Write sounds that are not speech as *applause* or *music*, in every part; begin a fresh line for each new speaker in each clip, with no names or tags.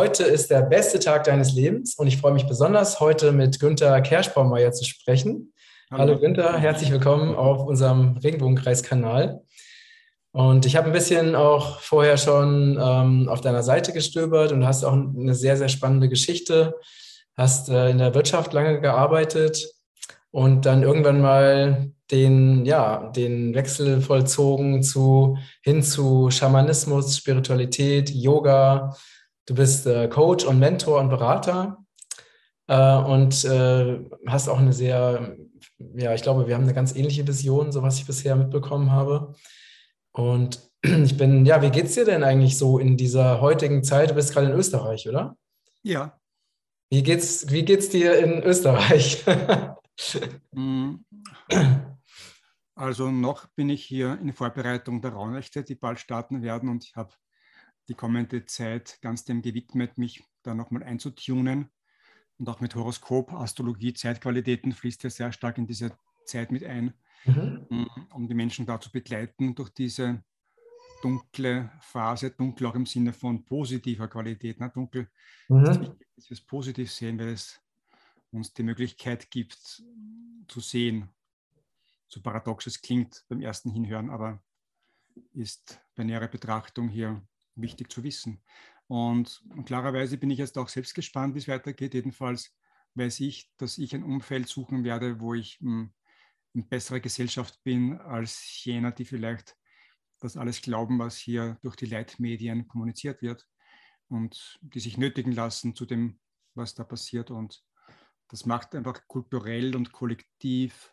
heute ist der beste Tag deines Lebens und ich freue mich besonders, heute mit Günther Kerschbaumeier zu sprechen. Hallo, Hallo Günther, herzlich willkommen auf unserem Regenbogenkreiskanal. Und ich habe ein bisschen auch vorher schon ähm, auf deiner Seite gestöbert und hast auch eine sehr, sehr spannende Geschichte. Hast äh, in der Wirtschaft lange gearbeitet und dann irgendwann mal den, ja, den Wechsel vollzogen zu, hin zu Schamanismus, Spiritualität, Yoga. Du bist äh, Coach und Mentor und Berater äh, und äh, hast auch eine sehr, ja, ich glaube, wir haben eine ganz ähnliche Vision, so was ich bisher mitbekommen habe. Und *clears throat* ich bin, ja, wie geht's dir denn eigentlich so in dieser heutigen Zeit? Du bist gerade in Österreich, oder?
Ja.
Wie geht's, wie geht's dir in Österreich? *laughs*
Mm. also noch bin ich hier in Vorbereitung der Raunächte, die bald starten werden und ich habe die kommende Zeit ganz dem gewidmet, mich da nochmal einzutunen und auch mit Horoskop, Astrologie, Zeitqualitäten fließt ja sehr stark in diese Zeit mit ein mhm. Mm, um die Menschen da zu begleiten durch diese dunkle Phase, dunkel auch im Sinne von positiver Qualität. Ne? Dunkel mhm. ist wichtig, dass wir es positiv sehen, weil es uns die Möglichkeit gibt zu sehen. So paradox es klingt beim ersten Hinhören, aber ist bei näherer Betrachtung hier wichtig zu wissen. Und, klarerweise bin ich jetzt auch selbst gespannt, wie es weitergeht. Jedenfalls weiß ich, dass ich ein Umfeld suchen werde, wo ich hm, in besserer Gesellschaft bin als jener, die vielleicht das alles glauben, was hier durch die Leitmedien kommuniziert wird und die sich nötigen lassen zu dem, was da passiert. Und das macht einfach kulturell und kollektiv,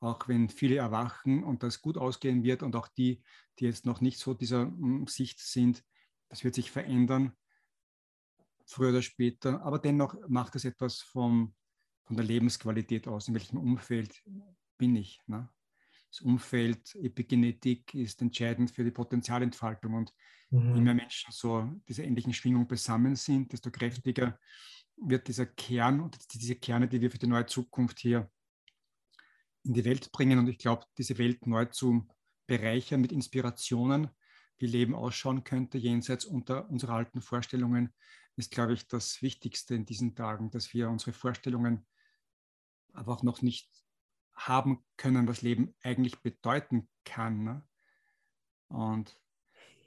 auch wenn viele erwachen und das gut ausgehen wird und auch die, die jetzt noch nicht so dieser hm, Sicht sind, das wird sich verändern, früher oder später. Aber dennoch macht es etwas vom, von der Lebensqualität aus, in welchem Umfeld bin ich. Ne? Das Umfeld, Epigenetik ist entscheidend für die Potenzialentfaltung. Und mhm. je mehr Menschen so dieser ähnlichen Schwingung beisammen sind, desto kräftiger wird dieser Kern und diese Kerne, die wir für die neue Zukunft hier in die Welt bringen. Und ich glaube, diese Welt neu zu bereichern mit Inspirationen, wie Leben ausschauen könnte, jenseits unter unserer alten Vorstellungen, ist, glaube ich, das Wichtigste in diesen Tagen, dass wir unsere Vorstellungen aber auch noch nicht haben können, was Leben eigentlich bedeuten kann. Ne? Und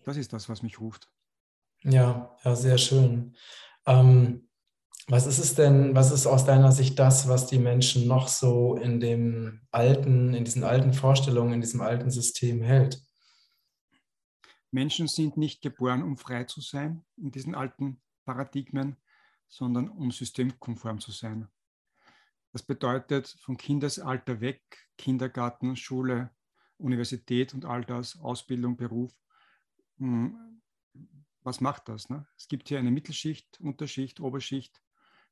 das ist das, was mich ruft.
Ja, ja, sehr schön. Ähm, was ist es denn, was ist aus deiner Sicht das, was die Menschen noch so in dem alten, in diesen alten Vorstellungen, in diesem alten System hält?
Menschen sind nicht geboren, um frei zu sein in diesen alten Paradigmen, sondern um systemkonform zu sein. Das bedeutet von Kindesalter weg, Kindergarten, Schule, Universität und all das, Ausbildung, Beruf. Hm, was macht das? Ne? Es gibt hier eine Mittelschicht, Unterschicht, Oberschicht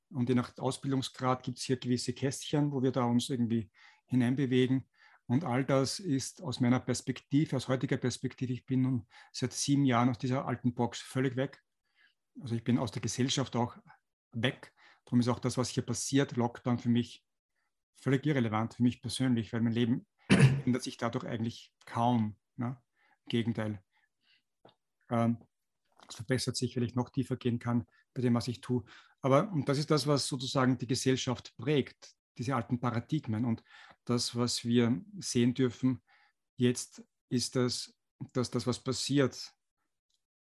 und je nach Ausbildungsgrad gibt es hier gewisse Kästchen, wo wir da uns irgendwie hineinbewegen. Und all das ist aus meiner Perspektive, aus heutiger Perspektive, ich bin nun seit sieben Jahren aus dieser alten Box völlig weg. Also ich bin aus der Gesellschaft auch weg Darum ist auch das, was hier passiert, Lockdown für mich völlig irrelevant, für mich persönlich, weil mein Leben *clears throat* ändert sich dadurch eigentlich kaum. Ne? Im Gegenteil. Ähm, es verbessert sich, weil ich noch tiefer gehen kann bei dem, was ich tue. Aber und das ist das, was sozusagen die Gesellschaft prägt, diese alten Paradigmen. Und das, was wir sehen dürfen jetzt, ist das, dass das, was passiert,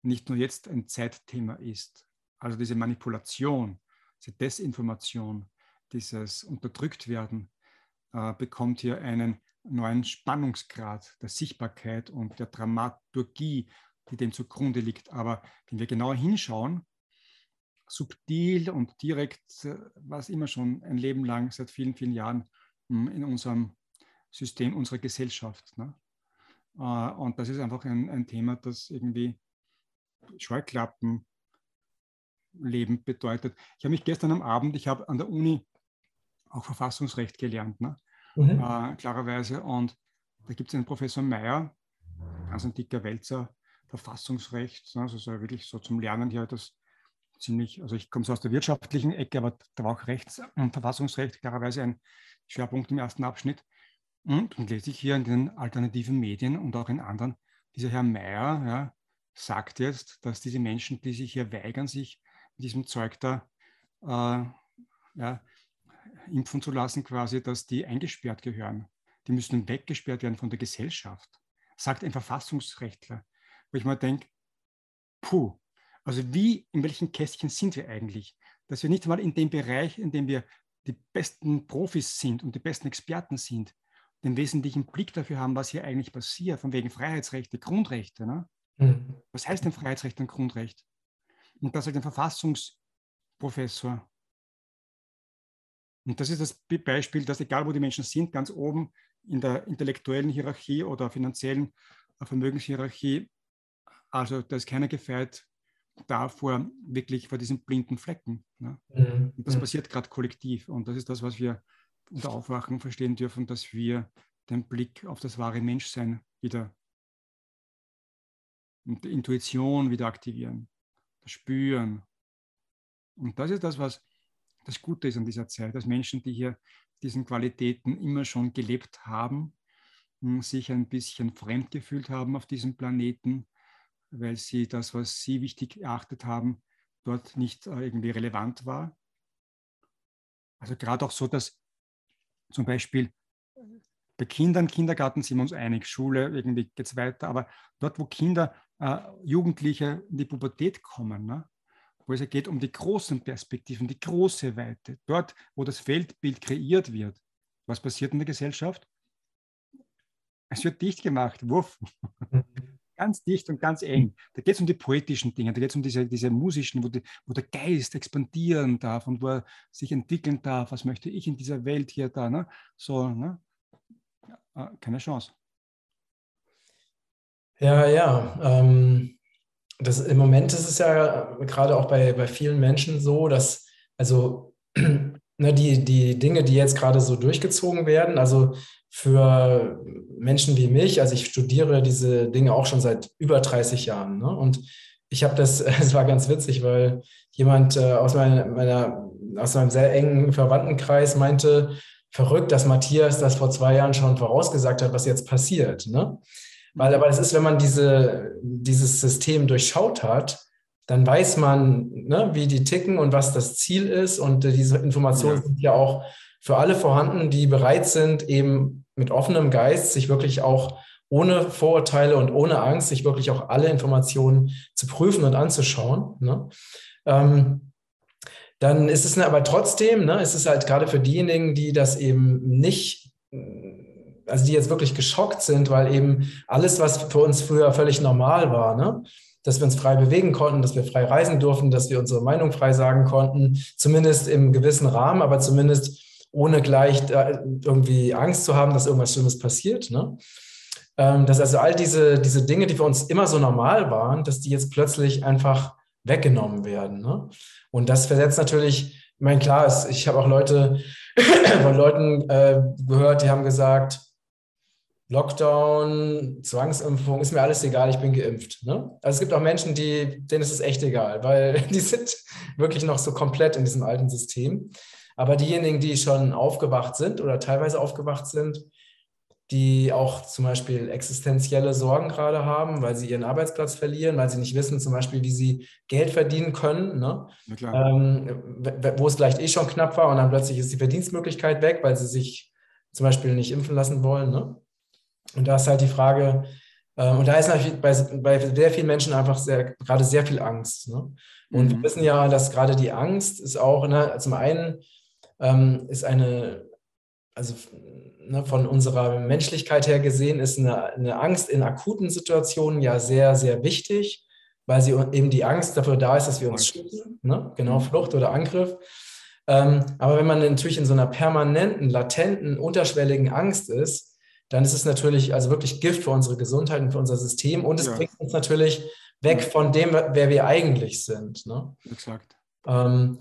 nicht nur jetzt ein Zeitthema ist. Also diese Manipulation, diese Desinformation, dieses Unterdrücktwerden, äh, bekommt hier einen neuen Spannungsgrad der Sichtbarkeit und der Dramaturgie, die dem zugrunde liegt. Aber wenn wir genauer hinschauen, subtil und direkt, äh, war es immer schon ein Leben lang, seit vielen, vielen Jahren hm, in unserem System, unserer Gesellschaft. Ne? Äh, und das ist einfach ein, ein Thema, das irgendwie Scheuklappen Leben bedeutet. Ich habe mich gestern am Abend, ich habe an der Uni auch Verfassungsrecht gelernt, ne? Mhm. Äh, klarerweise. Und da gibt es einen Professor Meyer, ganz ein dicker Wälzer, Verfassungsrecht, ne? also so wirklich so zum Lernen hier das ziemlich, also ich komme so aus der wirtschaftlichen Ecke, aber da war auch Rechts- und Verfassungsrecht klarerweise ein Schwerpunkt im ersten Abschnitt. Und lese ich hier in den alternativen Medien und auch in anderen, dieser Herr Meyer ja, sagt jetzt, dass diese Menschen, die sich hier weigern, sich diesem Zeug da äh, ja, impfen zu lassen, quasi, dass die eingesperrt gehören. Die müssen weggesperrt werden von der Gesellschaft, sagt ein Verfassungsrechtler. Wo ich mal denke, puh, also wie, in welchen Kästchen sind wir eigentlich? Dass wir nicht mal in dem Bereich, in dem wir die besten Profis sind und die besten Experten sind, den wesentlichen Blick dafür haben, was hier eigentlich passiert, von wegen Freiheitsrechte, Grundrechte. Ne? Mhm. Was heißt denn Freiheitsrecht und Grundrecht? Und das halt ein Verfassungsprofessor. Und das ist das Beispiel, dass egal wo die Menschen sind, ganz oben in der intellektuellen Hierarchie oder finanziellen Vermögenshierarchie, also da ist keiner gefeit davor, wirklich vor diesen blinden Flecken. Ne? Mhm. Und das passiert gerade kollektiv. Und das ist das, was wir unter Aufwachen verstehen dürfen, dass wir den Blick auf das wahre Menschsein wieder und die Intuition wieder aktivieren, das Spüren. Und das ist das, was das Gute ist an dieser Zeit, dass Menschen, die hier diesen Qualitäten immer schon gelebt haben, sich ein bisschen fremd gefühlt haben auf diesem Planeten, weil sie das, was sie wichtig erachtet haben, dort nicht äh, irgendwie relevant war. Also gerade auch so, dass zum Beispiel bei Kindern, Kindergarten sind wir uns einig, Schule, irgendwie geht es weiter, aber dort, wo Kinder, äh, Jugendliche in die Pubertät kommen, ne, wo es geht um die großen Perspektiven, die große Weite, dort, wo das Weltbild kreiert wird, was passiert in der Gesellschaft? Es wird dicht gemacht, wuff. Ganz dicht und ganz eng. Da geht es um die poetischen Dinge, da geht es um diese, diese musischen, wo, die, wo, der Geist expandieren darf und wo er sich entwickeln darf. Was möchte ich in dieser Welt hier da? Ne? So, ne? Ja, keine Chance.
Ja, ja. Ähm, das, Im Moment ist es ja gerade auch bei, bei vielen Menschen so, dass also *clears throat* ne, die, die Dinge, die jetzt gerade so durchgezogen werden, also für Menschen wie mich, also ich studiere diese Dinge auch schon seit über 30 Jahren. Ne? Und ich habe das, *laughs* es war ganz witzig, weil jemand äh, aus, meiner, meiner, aus meinem sehr engen Verwandtenkreis meinte, verrückt, dass Matthias das vor zwei Jahren schon vorausgesagt hat, was jetzt passiert. Ne? Weil aber es ist, wenn man diese, dieses System durchschaut hat, dann weiß man, ne, wie die ticken und was das Ziel ist. Und diese Informationen ja. sind ja auch für alle vorhanden, die bereit sind, eben mit offenem Geist sich wirklich auch ohne Vorurteile und ohne Angst, sich wirklich auch alle Informationen zu prüfen und anzuschauen. Ne? Ähm, dann ist es aber trotzdem, ne, ist es halt gerade für diejenigen, die das eben nicht, also die jetzt wirklich geschockt sind, weil eben alles, was für uns früher völlig normal war, ne, dass wir uns frei bewegen konnten, dass wir frei reisen durften, dass wir unsere Meinung frei sagen konnten, zumindest im gewissen Rahmen, aber zumindest ohne gleich irgendwie Angst zu haben, dass irgendwas Schlimmes passiert. Ne? Ähm, dass also all diese, diese Dinge, die für uns immer so normal waren, dass die jetzt plötzlich einfach weggenommen werden. Ne? Und das versetzt natürlich, ich meine, klar, ist, ich habe auch Leute *coughs* von Leuten äh, gehört, die haben gesagt, Lockdown, Zwangsimpfung, ist mir alles egal, ich bin geimpft. Ne? Also es gibt auch Menschen, die, denen ist es echt egal, weil *laughs* die sind wirklich noch so komplett in diesem alten System. Aber diejenigen, die schon aufgewacht sind oder teilweise aufgewacht sind, die auch zum Beispiel existenzielle Sorgen gerade haben, weil sie ihren Arbeitsplatz verlieren, weil sie nicht wissen, zum Beispiel, wie sie Geld verdienen können, ne? ähm, wo es vielleicht eh schon knapp war und dann plötzlich ist die Verdienstmöglichkeit weg, weil sie sich zum Beispiel nicht impfen lassen wollen. Ne? Und da ist halt die Frage, äh, und da ist natürlich bei, bei sehr vielen Menschen einfach sehr, gerade sehr viel Angst. Ne? Und mhm. wir wissen ja, dass gerade die Angst ist auch, ne, zum einen ähm, ist eine, also ne, von unserer Menschlichkeit her gesehen, ist eine, eine Angst in akuten Situationen ja sehr, sehr wichtig, weil sie eben die Angst dafür da ist, dass wir uns schützen, ne? genau, mhm. Flucht oder Angriff. Ähm, aber wenn man natürlich in so einer permanenten, latenten, unterschwelligen Angst ist, dann ist es natürlich also wirklich Gift für unsere Gesundheit und für unser System und es ja. bringt uns natürlich weg von dem, wer wir eigentlich sind. Ne? Exakt. Ähm,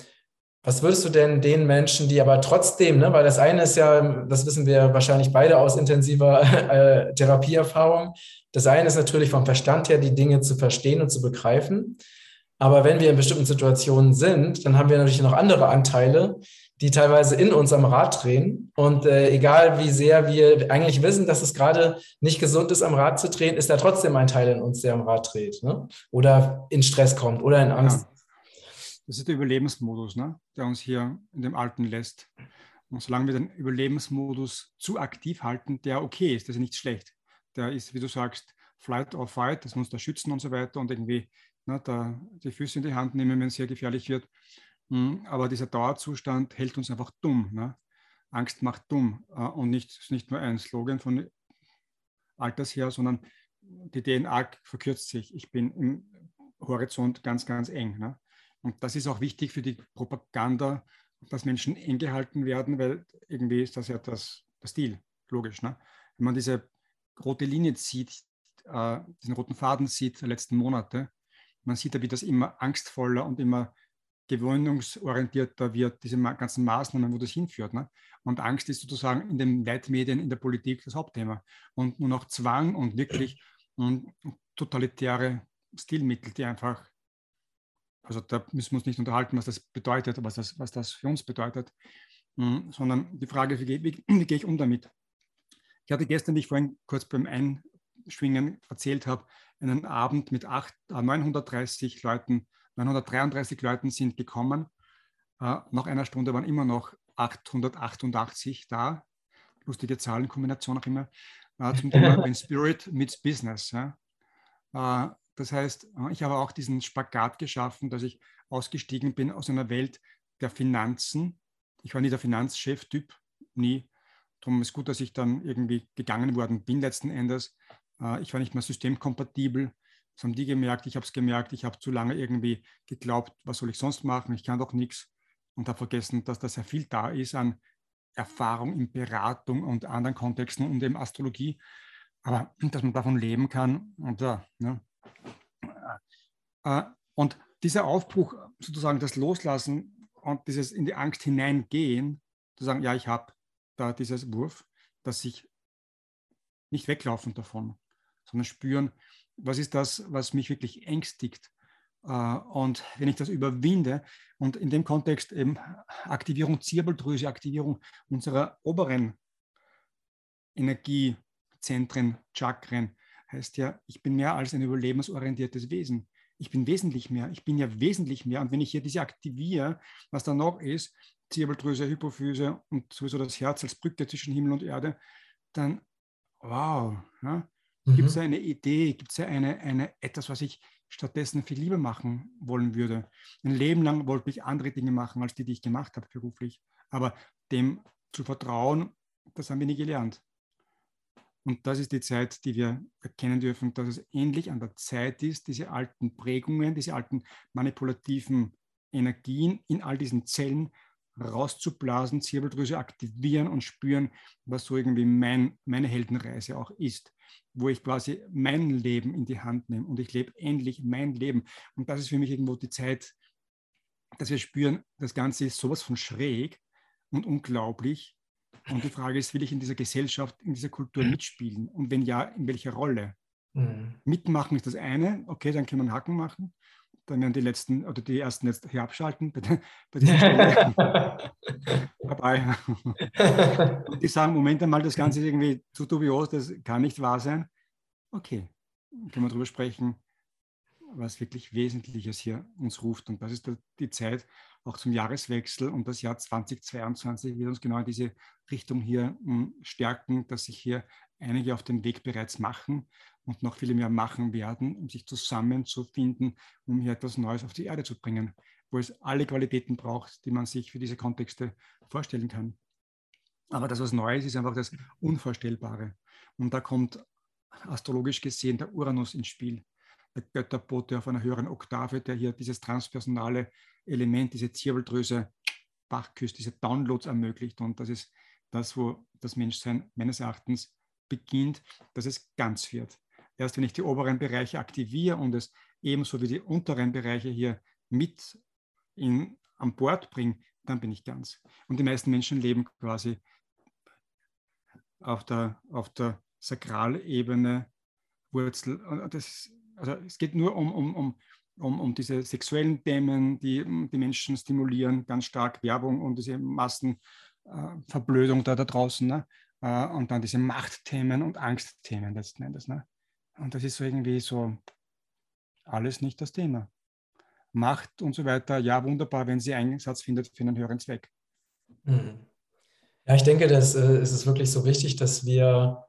was würdest du denn den Menschen, die aber trotzdem, ne, weil das eine ist ja, das wissen wir wahrscheinlich beide aus intensiver *laughs* äh, Therapieerfahrung, das eine ist natürlich vom Verstand her, die Dinge zu verstehen und zu begreifen. Aber wenn wir in bestimmten Situationen sind, dann haben wir natürlich noch andere Anteile, die teilweise in uns am Rad drehen. Und äh, egal wie sehr wir eigentlich wissen, dass es gerade nicht gesund ist, am Rad zu drehen, ist da trotzdem ein Teil in uns, der am Rad dreht. Ne? Oder in Stress kommt oder in Angst. Ja.
Das ist der Überlebensmodus, ne? der uns hier in dem Alten lässt. Und solange wir den Überlebensmodus zu aktiv halten, der okay ist, das ist nicht schlecht. Der ist, wie du sagst, Flight or Fight, das muss da schützen und so weiter und irgendwie ne, da die Füße in die Hand nehmen, wenn es sehr gefährlich wird. Hm, aber dieser Dauerzustand hält uns einfach dumm. Ne? Angst macht dumm äh, und nicht, nicht nur ein Slogan von Alters her, sondern die DNA verkürzt sich. Ich bin im Horizont ganz, ganz eng. Ne? Und das ist auch wichtig für die Propaganda, dass Menschen eng gehalten werden, weil irgendwie ist das ja das, der Stil, logisch. Ne? Wenn man diese rote Linie sieht, äh, diesen roten Faden sieht der letzten Monate, man sieht ja, wie das immer angstvoller und immer gewöhnungsorientierter wird, diese ganzen Maßnahmen, wo das hinführt. Ne? Und Angst ist sozusagen in den Leitmedien, in der Politik das Hauptthema. Und nur noch Zwang und wirklich und totalitäre Stilmittel, die einfach also da müssen wir uns nicht unterhalten, was das bedeutet, was das, was das für uns bedeutet, hm, sondern die Frage, wie, wie, *clears throat* wie gehe ich um damit? Ich hatte gestern, wie ich vorhin kurz beim Einschwingen erzählt habe, einen Abend mit acht, äh, 930 Leuten, 933 Leuten sind gekommen. Äh, nach einer Stunde waren immer noch 888 da. Lustige Zahlenkombination auch immer. Äh, zum Thema *laughs* When Spirit meets Business. Ja. Äh, das heißt, äh, ich habe auch diesen Spagat geschaffen, dass ich ausgestiegen bin aus einer Welt der Finanzen. Ich war nie der Finanzchef-Typ, nie. Darum ist gut, dass ich dann irgendwie gegangen worden bin letzten Endes. Äh, ich war nicht mehr systemkompatibel. Das haben die gemerkt, ich habe es gemerkt, ich habe zu lange irgendwie geglaubt, was soll ich sonst machen, ich kann doch nichts und habe vergessen, dass da sehr viel da ist an Erfahrung in Beratung und anderen Kontexten und eben Astrologie, aber dass man davon leben kann und ja, ne, und dieser Aufbruch, sozusagen das Loslassen und dieses in die Angst hineingehen, zu sagen, ja, ich habe da dieses Wurf, dass ich nicht weglaufen davon, sondern spüren, was ist das, was mich wirklich ängstigt. Äh, und wenn ich das überwinde und in dem Kontext eben Aktivierung Zirbeldrüse, Aktivierung unserer oberen Energiezentren, Chakren, heißt ja, ich bin mehr als ein überlebensorientiertes Wesen. Ich bin wesentlich mehr. Ich bin ja wesentlich mehr. Und wenn ich hier diese aktiviere, was da noch ist, Zirbeldrüse, Hypophyse und sowieso das Herz als Brücke zwischen Himmel und Erde, dann, wow, ja, mhm. gibt es eine Idee, gibt es eine, eine, etwas, was ich stattdessen viel lieber machen wollen würde. Ein Leben lang wollte ich andere Dinge machen, als die, die ich gemacht habe beruflich. Aber dem zu vertrauen, das haben wir nie gelernt. Und das ist die Zeit, die wir erkennen dürfen, dass es endlich an der Zeit ist, diese alten Prägungen, diese alten manipulativen Energien in all diesen Zellen rauszublasen, Zirbeldrüse aktivieren und spüren, was so irgendwie mein, meine Heldenreise auch ist, wo ich quasi mein Leben in die Hand nehme und ich lebe endlich mein Leben. Und das ist für mich irgendwo die Zeit, dass wir spüren, das Ganze ist sowas von schräg und unglaublich und die Frage ist, will ich in dieser Gesellschaft, in dieser Kultur mhm. mitspielen? Und wenn ja, in welcher Rolle? Mhm. Mitmachen ist das eine, okay, dann können wir einen Haken machen. Dann werden die letzten oder die ersten jetzt hier abschalten bei, bei dieser Stelle. *laughs* Und die sagen, Moment einmal, das Ganze ist irgendwie zu dubios, das kann nicht wahr sein. Okay, können wir darüber sprechen, was wirklich Wesentliches hier uns ruft. Und das ist die Zeit auch zum Jahreswechsel. Und das Jahr 2022 wird uns genau in diese Richtung hier hm, stärken, dass sich hier einige auf den Weg bereits machen und noch viele mehr machen werden, um sich zusammenzufinden, um hier etwas Neues auf die Erde zu bringen, wo es alle Qualitäten braucht, die man sich für diese Kontexte vorstellen kann. Aber das, was Neues ist, einfach das Unvorstellbare. Und da kommt astrologisch gesehen der Uranus ins Spiel Götterbote auf einer höheren Oktave, der hier dieses transpersonale Element, diese Zirbeldrüse wachküsst, diese Downloads ermöglicht. Und das ist das, wo das Menschsein meines Erachtens beginnt, dass es ganz wird. Erst wenn ich die oberen Bereiche aktiviere und es ebenso wie die unteren Bereiche hier mit in, an Bord bringe, dann bin ich ganz. Und die meisten Menschen leben quasi auf der, auf der Sakralebene, Wurzel. Das also es geht nur um, um, um, um, um diese sexuellen Themen, die die Menschen stimulieren, ganz stark Werbung und diese Massenverblödung äh, da, da draußen. Ne? Äh, und dann diese Machtthemen und Angstthemen letzten Endes. Ne? Und das ist so irgendwie so alles nicht das Thema. Macht und so weiter. Ja, wunderbar, wenn sie Einsatz findet für einen höheren Zweck.
Mhm. Ja, ich denke, dass äh, es ist wirklich so wichtig, dass wir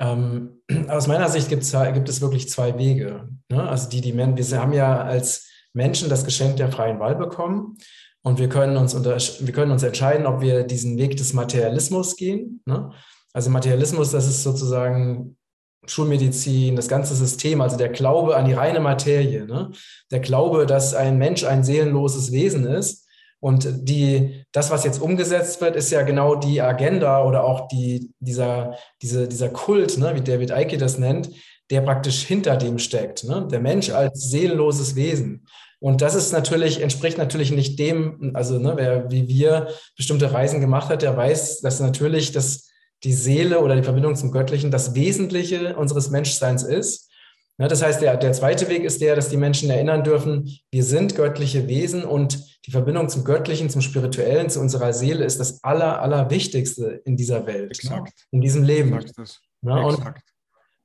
ähm, *clears throat* aus meiner Sicht gibt es wirklich zwei Wege. Ne? Also die, die wir haben ja als Menschen das Geschenk der freien Wahl bekommen und wir können uns, unter, wir können uns entscheiden, ob wir diesen Weg des Materialismus gehen. Ne? Also Materialismus, das ist sozusagen Schulmedizin, das ganze System, also der Glaube an die reine Materie, ne? der Glaube, dass ein Mensch ein seelenloses Wesen ist und die, das, was jetzt umgesetzt wird, ist ja genau die Agenda oder auch die, dieser, diese, dieser Kult, ne, wie David Icke das nennt, der praktisch hinter dem steckt. Ne? Der Mensch als seelenloses Wesen. Und das ist natürlich, entspricht natürlich nicht dem, also ne, wer wie wir bestimmte Reisen gemacht hat, der weiß, dass natürlich das, die Seele oder die Verbindung zum Göttlichen das Wesentliche unseres Menschseins ist. Ja, das heißt, der, der zweite Weg ist der, dass die Menschen erinnern dürfen, wir sind göttliche Wesen und die Verbindung zum Göttlichen, zum Spirituellen, zu unserer Seele ist das Aller, Allerwichtigste in dieser Welt,
Exakt.
Ne? in diesem Leben. Ja, und,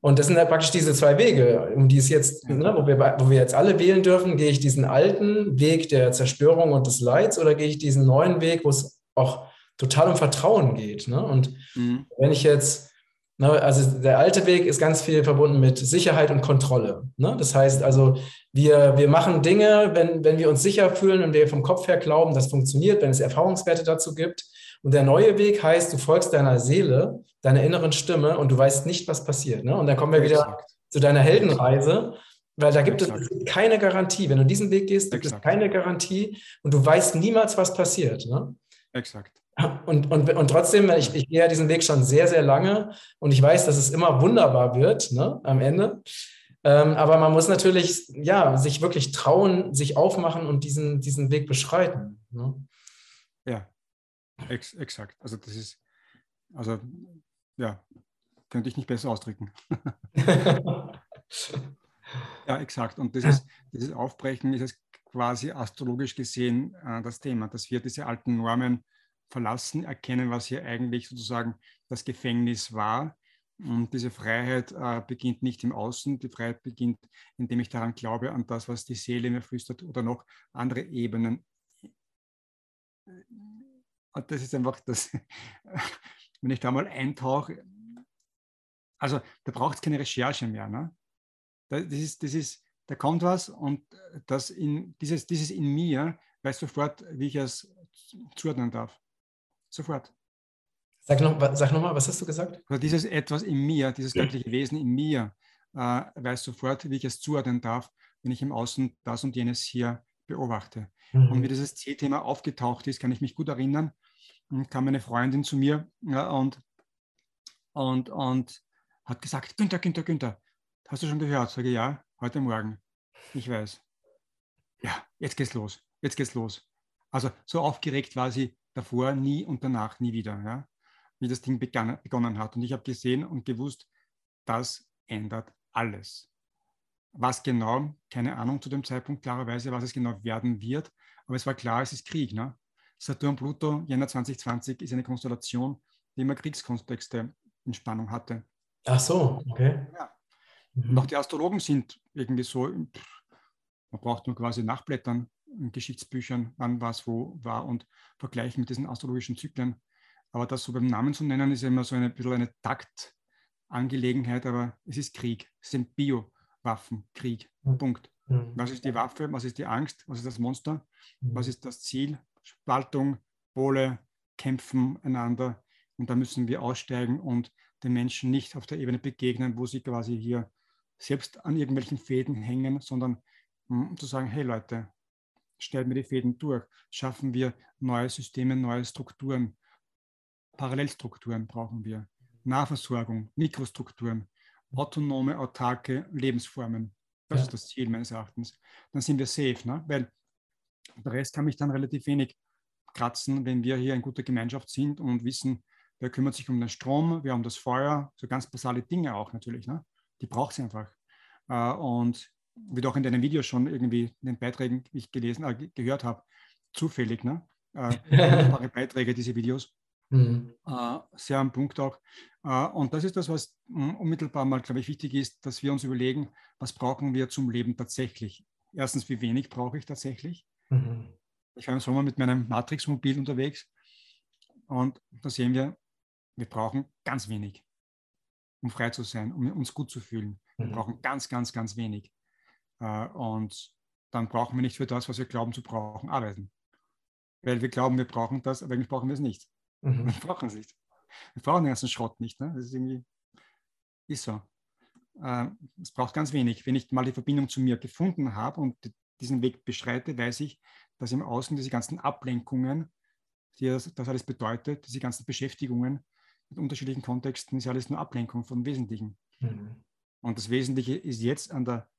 und, das sind halt praktisch diese zwei Wege, um die es jetzt, ja. ne, wo, wir, wo wir jetzt alle wählen dürfen, gehe ich diesen alten Weg der Zerstörung und des Leids oder gehe ich diesen neuen Weg, wo es auch total um Vertrauen geht. Ne? Und mhm. wenn ich jetzt Ne, also der alte Weg ist ganz viel verbunden mit Sicherheit und Kontrolle. Ne? Das heißt also, wir, wir machen Dinge, wenn, wenn wir uns sicher fühlen und wir vom Kopf her glauben, das funktioniert, wenn es Erfahrungswerte dazu gibt. Und der neue Weg heißt, du folgst deiner Seele, deiner inneren Stimme und du weißt nicht, was passiert. Ne? Und dann kommen wir wieder Exakt. zu deiner Heldenreise, weil da gibt Exakt. es keine Garantie. Wenn du diesen Weg gehst, gibt Exakt. es keine Garantie und du weißt niemals, was passiert. Ne?
Exakt.
Und, und, und trotzdem, ich, ich gehe ja diesen Weg schon sehr, sehr lange und ich weiß, dass es immer wunderbar wird ne, am Ende. Ähm, aber man muss natürlich ja, sich wirklich trauen, sich aufmachen und diesen, diesen Weg beschreiten. Ne?
Ja, ex exakt. Also das ist, also ja, könnte ich nicht besser ausdrücken. *laughs* ja, exakt. Und dieses, dieses Aufbrechen ist quasi astrologisch gesehen äh, das Thema, dass wir diese alten Normen verlassen, erkennen, was hier eigentlich sozusagen das Gefängnis war. Und diese Freiheit äh, beginnt nicht im Außen, die Freiheit beginnt, indem ich daran glaube, an das, was die Seele mir flüstert oder noch andere Ebenen. Und das ist einfach das, *laughs* wenn ich da mal eintauche, also da braucht es keine Recherche mehr. Ne? Das, ist, das ist, da kommt was und das in, dieses, dieses in mir weiß sofort, wie ich es zuordnen darf. Sofort.
Sag nochmal, sag noch mal, was hast du gesagt?
Also dieses etwas in mir, dieses ja. göttliche Wesen in mir, äh, weiß sofort, wie ich es zuordnen darf, wenn ich im Außen das und jenes hier beobachte. Mhm. Und wie dieses C-Thema aufgetaucht ist, kann ich mich gut erinnern. Und kam eine Freundin zu mir ja, und, und, und hat gesagt, Günther, Günther, Günther, hast du schon gehört? Sage ja, heute Morgen. Ich weiß. Ja, jetzt geht's los. Jetzt geht's los. Also so aufgeregt war sie davor nie und danach nie wieder, ja, wie das Ding begann, begonnen hat. Und ich habe gesehen und gewusst, das ändert alles. Was genau, keine Ahnung zu dem Zeitpunkt klarerweise, was es genau werden wird, aber es war klar, es ist Krieg. Ne? Saturn Pluto, Jänner 2020, ist eine Konstellation, die immer Kriegskontexte in Spannung hatte.
Ach so, okay.
Ja. Mhm. Und auch die Astrologen sind irgendwie so, man braucht nur quasi nachblättern, Geschichtsbüchern, wann was wo war und vergleichen mit diesen astrologischen Zyklen. Aber das so beim Namen zu nennen, ist ja immer so eine bisschen eine Taktangelegenheit, aber es ist Krieg. Es sind Biowaffen, Krieg. Mhm. Punkt. Mhm. Was ist die Waffe? Was ist die Angst? Was ist das Monster? Mhm. Was ist das Ziel? Spaltung, Pole, Kämpfen einander. Und da müssen wir aussteigen und den Menschen nicht auf der Ebene begegnen, wo sie quasi hier selbst an irgendwelchen Fäden hängen, sondern um zu sagen, hey Leute, stellen wir die Fäden durch, schaffen wir neue Systeme, neue Strukturen. Parallelstrukturen brauchen wir. Nahversorgung, Mikrostrukturen, autonome, autarke Lebensformen. Das ja. ist das Ziel meines Erachtens. Dann sind wir safe, ne? weil der Rest kann mich dann relativ wenig kratzen, wenn wir hier in guter Gemeinschaft sind und wissen, wer kümmert sich um den Strom, wer um das Feuer, so ganz basale Dinge auch natürlich. Ne? Die braucht es einfach. Äh, und wie du auch in deinem Video schon irgendwie in den Beiträgen, die ich gelesen, äh, gehört habe, zufällig, ne? Äh, *laughs* Beiträge, diese Videos. Mhm. Äh, sehr am Punkt auch. Äh, und das ist das, was unmittelbar mal, glaube ich, wichtig ist, dass wir uns überlegen, was brauchen wir zum Leben tatsächlich Erstens, wie wenig brauche ich tatsächlich? Mhm. Ich war im Sommer mit meinem Matrix-Mobil unterwegs und da sehen wir, wir brauchen ganz wenig, um frei zu sein, um uns gut zu fühlen. Wir mhm. brauchen ganz, ganz, ganz wenig. Äh, und dann brauchen wir nicht für das, was wir glauben zu brauchen, arbeiten. Weil wir glauben, wir brauchen das, aber eigentlich brauchen wir es nicht. Mhm. Wir brauchen es nicht. Wir brauchen den ganzen Schrott nicht. Ne? Das ist irgendwie, ist so. Äh, es braucht ganz wenig. Wenn ich mal die Verbindung zu mir gefunden habe und diesen Weg beschreite, weiß ich, dass im Außen diese ganzen Ablenkungen, die das, das alles bedeutet, diese ganzen Beschäftigungen mit unterschiedlichen Kontexten, ist alles nur Ablenkung vom Wesentlichen. Mhm. Und das Wesentliche ist jetzt an der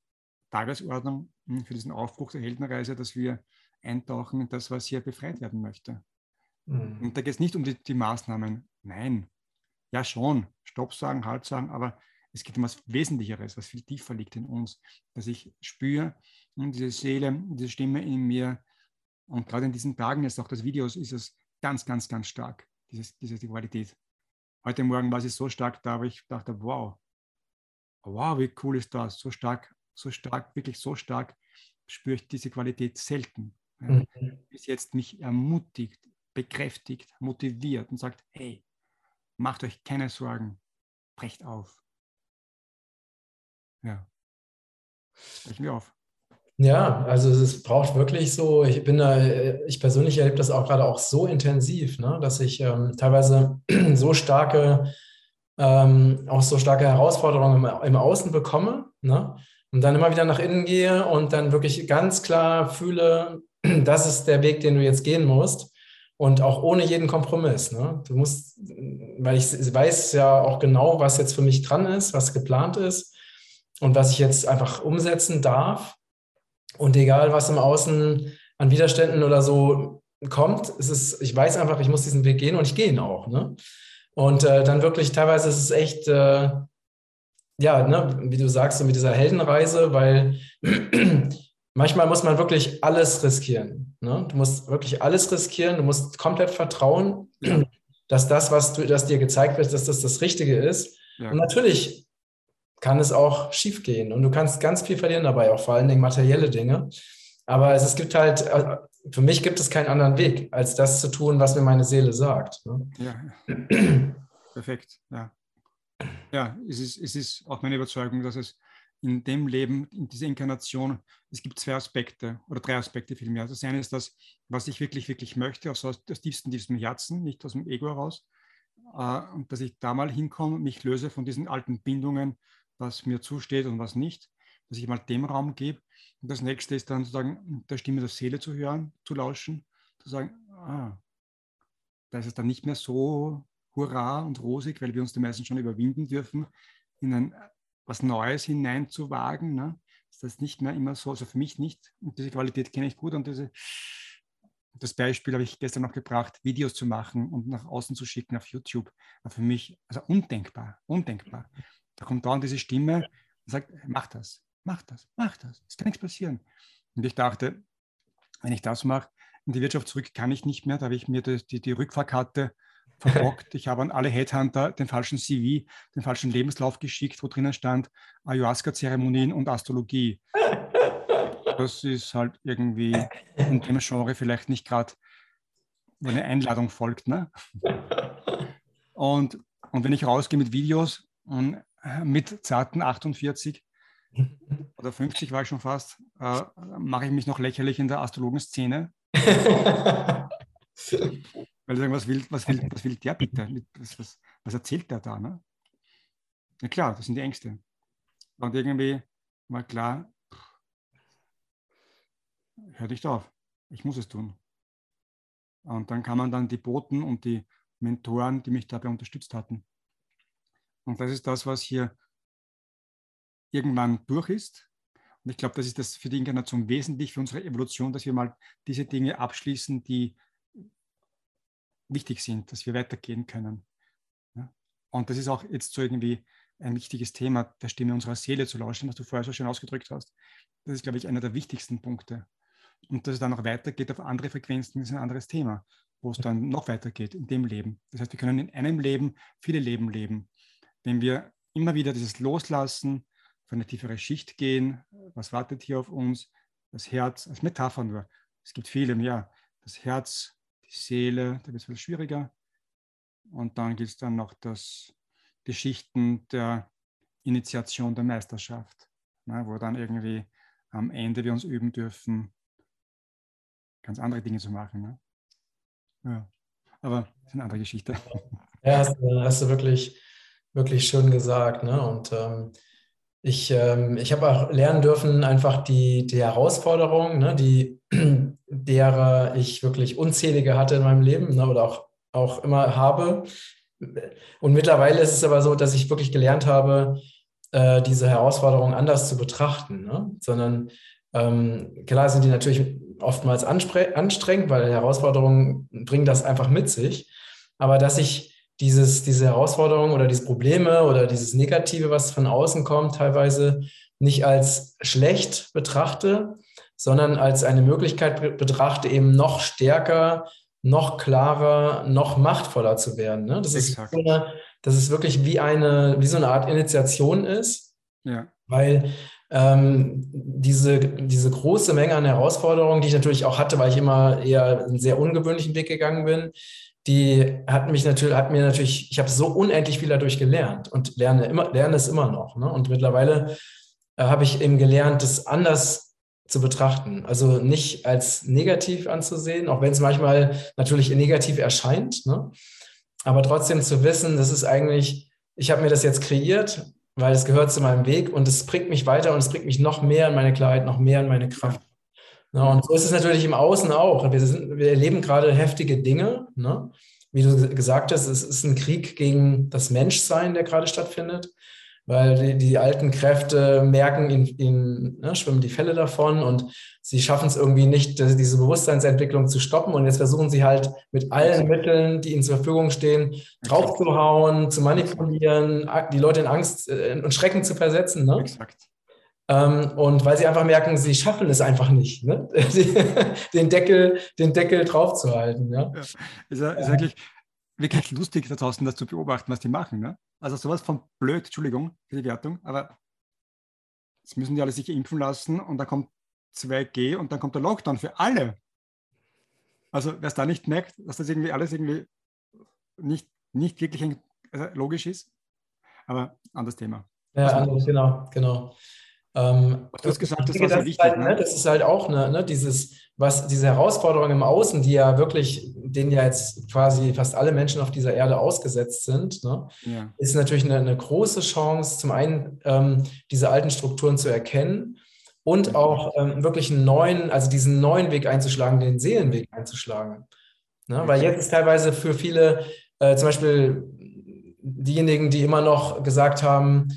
Tagesordnung hm, für diesen Aufbruch der Heldenreise, dass wir eintauchen in das, was hier befreit werden möchte. Mhm. Und da geht es nicht um die, die, Maßnahmen. Nein, ja schon, Stopp sagen, Halt sagen, aber es geht um was Wesentlicheres, was viel tiefer liegt in uns, dass ich spüre, hm, diese Seele, diese Stimme in mir. Und gerade in diesen Tagen, jetzt auch des Videos, ist es ganz, ganz, ganz stark, dieses, diese Qualität. Heute Morgen war sie so stark da, aber ich dachte, wow, wow, wie cool ist das, so stark, so stark, wirklich so stark spüre ich diese Qualität selten. Mhm. Bis jetzt mich ermutigt, bekräftigt, motiviert und sagt, hey, macht euch keine Sorgen, brecht auf. Ja. Sprechen wir auf.
Ja, also es braucht wirklich so, ich bin da, ich persönlich erlebe das auch gerade auch so intensiv, ne, dass ich ähm, teilweise *clears throat* so starke, ähm, auch so starke Herausforderungen im, im Außen bekomme, ne, und dann immer wieder nach innen gehe und dann wirklich ganz klar fühle, *clears throat* das ist der Weg, den du jetzt gehen musst. Und auch ohne jeden Kompromiss. Ne? Du musst, weil ich weiß ja auch genau, was jetzt für mich dran ist, was geplant ist und was ich jetzt einfach umsetzen darf. Und egal, was im Außen an Widerständen oder so kommt, ist es, ich weiß einfach, ich muss diesen Weg gehen und ich gehe ihn auch. Ne? Und äh, dann wirklich, teilweise ist es echt, äh, ja, ne, wie du sagst, so mit dieser Heldenreise, weil *clears throat* manchmal muss man wirklich alles riskieren. Ne? Du musst wirklich alles riskieren, du musst komplett vertrauen, *clears throat* dass das, was du, das dir gezeigt wird, dass das das Richtige ist. Ja. Und natürlich kann es auch schief gehen. Und du kannst ganz viel verlieren dabei, auch vor allen Dingen materielle Dinge. Aber es, es gibt halt, äh, für mich gibt es keinen anderen Weg, als das zu tun, was mir meine Seele sagt. Ne?
Ja, *clears throat* perfekt. Ja, ja es, ist, es ist auch meine Überzeugung, dass es in dem Leben, in dieser Inkarnation, es gibt zwei Aspekte oder drei Aspekte vielmehr. Das eine ist das, was ich wirklich, wirklich möchte, aus, aus tiefsten, tiefstem Herzen, nicht aus dem Ego heraus. Äh, und dass ich da mal hinkomme, mich löse von diesen alten Bindungen, was mir zusteht und was nicht, dass ich mal dem Raum gebe. Und das nächste ist dann sozusagen der Stimme der Seele zu hören, zu lauschen, zu sagen, ah, da ist es dann nicht mehr so hurra und rosig, weil wir uns die meisten schon überwinden dürfen, in ein was Neues hineinzuwagen. Ne? Ist das nicht mehr immer so, also für mich nicht. Und diese Qualität kenne ich gut und diese, das Beispiel habe ich gestern noch gebracht, Videos zu machen und nach außen zu schicken auf YouTube, war für mich also undenkbar, undenkbar. Da kommt dauernd diese Stimme und sagt, mach das, mach das, mach das, es kann nichts passieren. Und ich dachte, wenn ich das mache, in die Wirtschaft zurück kann ich nicht mehr, da habe ich mir die, die, die Rückfahrkarte verbockt. Ich habe an alle Headhunter den falschen CV, den falschen Lebenslauf geschickt, wo drinnen stand Ayahuasca-Zeremonien und Astrologie. Das ist halt irgendwie in dem Genre vielleicht nicht gerade, wo eine Einladung folgt. Ne? Und, und wenn ich rausgehe mit Videos und mit zarten 48 oder 50 war ich schon fast, äh, mache ich mich noch lächerlich in der Astrologenszene. *laughs* Weil sie sagen, was will, was will, was will der bitte? Was, was, was erzählt der da? Ne? Ja klar, das sind die Ängste. Und irgendwie war klar, hör nicht auf, ich muss es tun. Und dann kamen dann die Boten und die Mentoren, die mich dabei unterstützt hatten. Und das ist das, was hier irgendwann durch ist. Und ich glaube, das ist das für die Inkarnation wesentlich, für unsere Evolution, dass wir mal diese Dinge abschließen, die wichtig sind, dass wir weitergehen können. Und das ist auch jetzt so irgendwie ein wichtiges Thema, der Stimme unserer Seele zu lauschen, was du vorher so schön ausgedrückt hast. Das ist, glaube ich, einer der wichtigsten Punkte. Und dass es dann noch weitergeht auf andere Frequenzen, ist ein anderes Thema, wo es dann noch weitergeht in dem Leben. Das heißt, wir können in einem Leben viele Leben leben wenn wir immer wieder dieses Loslassen, auf eine tiefere Schicht gehen, was wartet hier auf uns, das Herz als Metapher nur. Es gibt viele mehr. Das Herz, Seele, da wird es viel schwieriger. Und dann gibt es dann noch das, die Schichten der Initiation der Meisterschaft, ne, wo dann irgendwie am Ende wir uns üben dürfen, ganz andere Dinge zu machen. Ne? Ja. Aber das ist eine andere Geschichte.
Ja, hast, hast du wirklich, wirklich schön gesagt. Ne? Und ähm, ich, ähm, ich habe auch lernen dürfen, einfach die, die Herausforderungen, ne, die, *clears throat* derer ich wirklich unzählige hatte in meinem Leben ne, oder auch, auch immer habe. Und mittlerweile ist es aber so, dass ich wirklich gelernt habe, äh, diese Herausforderungen anders zu betrachten, ne? sondern ähm, klar sind die natürlich oftmals anstrengend, weil Herausforderungen bringen das einfach mit sich, aber dass ich dieses, diese Herausforderungen oder diese Probleme oder dieses Negative, was von außen kommt, teilweise nicht als schlecht betrachte, sondern als eine Möglichkeit betrachte, eben noch stärker, noch klarer, noch machtvoller zu werden. Ne? Das, ist so eine, das ist wirklich wie eine, wie so eine Art Initiation ist, ja. weil ähm, diese, diese große Menge an Herausforderungen, die ich natürlich auch hatte, weil ich immer eher einen sehr ungewöhnlichen Weg gegangen bin, die hat mich natürlich, hat mir natürlich, ich habe so unendlich viel dadurch gelernt und lerne immer, lerne es immer noch. Ne? Und mittlerweile äh, habe ich eben gelernt, das anders zu betrachten. Also nicht als negativ anzusehen, auch wenn es manchmal natürlich negativ erscheint, ne? aber trotzdem zu wissen, das ist eigentlich, ich habe mir das jetzt kreiert, weil es gehört zu meinem Weg und es bringt mich weiter und es bringt mich noch mehr in meine Klarheit, noch mehr in meine Kraft. Ja, und so ist es natürlich im Außen auch. Wir, sind, wir erleben gerade heftige Dinge. Ne? Wie du gesagt hast, es ist ein Krieg gegen das Menschsein, der gerade stattfindet, weil die, die alten Kräfte merken, ihnen, ihnen ne, schwimmen die Fälle davon und sie schaffen es irgendwie nicht, diese Bewusstseinsentwicklung zu stoppen. Und jetzt versuchen sie halt mit allen Mitteln, die ihnen zur Verfügung stehen, draufzuhauen, zu manipulieren, die Leute in Angst äh, und Schrecken zu versetzen. Ne? Exakt. Ähm, und weil sie einfach merken, sie schaffen es einfach nicht, ne? *laughs* den, Deckel, den Deckel draufzuhalten. Ja? ja. Ist,
ja, ist wirklich, wirklich lustig da draußen, das zu beobachten, was die machen. Ne? Also sowas von blöd, Entschuldigung für die Wertung, aber jetzt müssen die alle sich impfen lassen und dann kommt 2G und dann kommt der Lockdown für alle. Also wer es da nicht merkt, dass das irgendwie alles irgendwie nicht, nicht wirklich also logisch ist, aber anderes Thema.
Ja, anderes, genau, genau. Ähm, du hast gesagt, das, war sehr wichtig, halt, ne? das ist halt auch ne, ne, dieses, was diese Herausforderungen im Außen, die ja wirklich, denen ja jetzt quasi fast alle Menschen auf dieser Erde ausgesetzt sind, ne, ja. ist natürlich eine, eine, große Chance, zum einen ähm, diese alten Strukturen zu erkennen und auch ähm, wirklich einen neuen, also diesen neuen Weg einzuschlagen, den Seelenweg einzuschlagen. Ne? Weil jetzt ist teilweise für viele, äh, zum Beispiel diejenigen, die immer noch gesagt haben,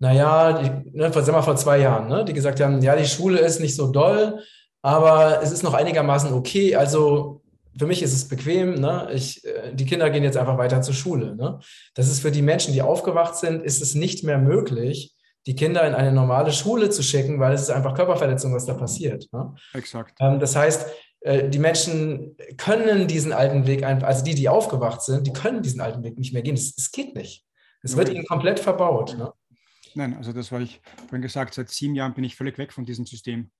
naja, die, ne, sagen wir vor zwei Jahren, ne, die gesagt haben, ja, die Schule ist nicht so doll, aber es ist noch einigermaßen okay. Also für mich ist es bequem. Ne? Ich, äh, die Kinder gehen jetzt einfach weiter zur Schule. Ne? Das ist für die Menschen, die aufgewacht sind, ist es nicht mehr möglich, die Kinder in eine normale Schule zu schicken, weil es ist einfach Körperverletzung, was da passiert. Ne? Exakt. Ähm, das heißt, äh, die Menschen können diesen alten Weg einfach, also die, die aufgewacht sind, die können diesen alten Weg nicht mehr gehen. Es geht nicht. Es wird ihnen komplett verbaut. Ne?
Nein, also das war ich vorhin gesagt, seit sieben Jahren bin ich völlig weg von diesem System,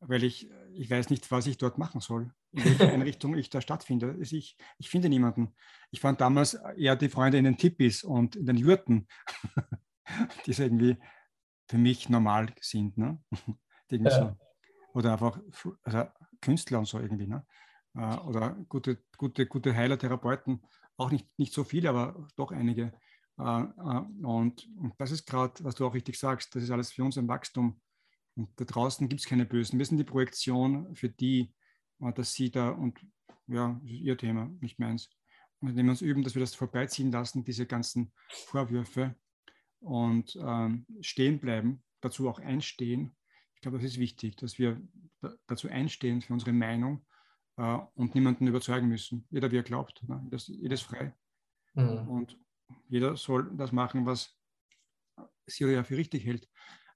weil ich, ich weiß nicht, was ich dort machen soll, in welcher *laughs* Einrichtung ich da stattfinde. Ich, ich finde niemanden. Ich fand damals eher die Freunde in den Tippis und in den Jurten, *laughs* die irgendwie für mich normal sind. Ne? Ja. So. Oder einfach also Künstler und so irgendwie. Ne? Äh, oder gute, gute, gute Heiler, Therapeuten, auch nicht, nicht so viele, aber doch einige äh, äh, und, das ist gerade, was du auch richtig sagst, das ist alles für uns ein Wachstum. Und da draußen gibt es keine Bösen. Wir sind die Projektion für die, äh, dass sie da und ja, das ist ihr Thema, nicht meins. Und indem wir uns üben, dass wir das vorbeiziehen lassen, diese ganzen Vorwürfe und ähm, stehen bleiben, dazu auch einstehen. Ich glaube, das ist wichtig, dass wir dazu einstehen für unsere Meinung äh, und niemanden überzeugen müssen. Jeder, wie er glaubt. Ne? Das, jedes frei. Mhm. Und jeder soll das machen, was Syria für richtig hält.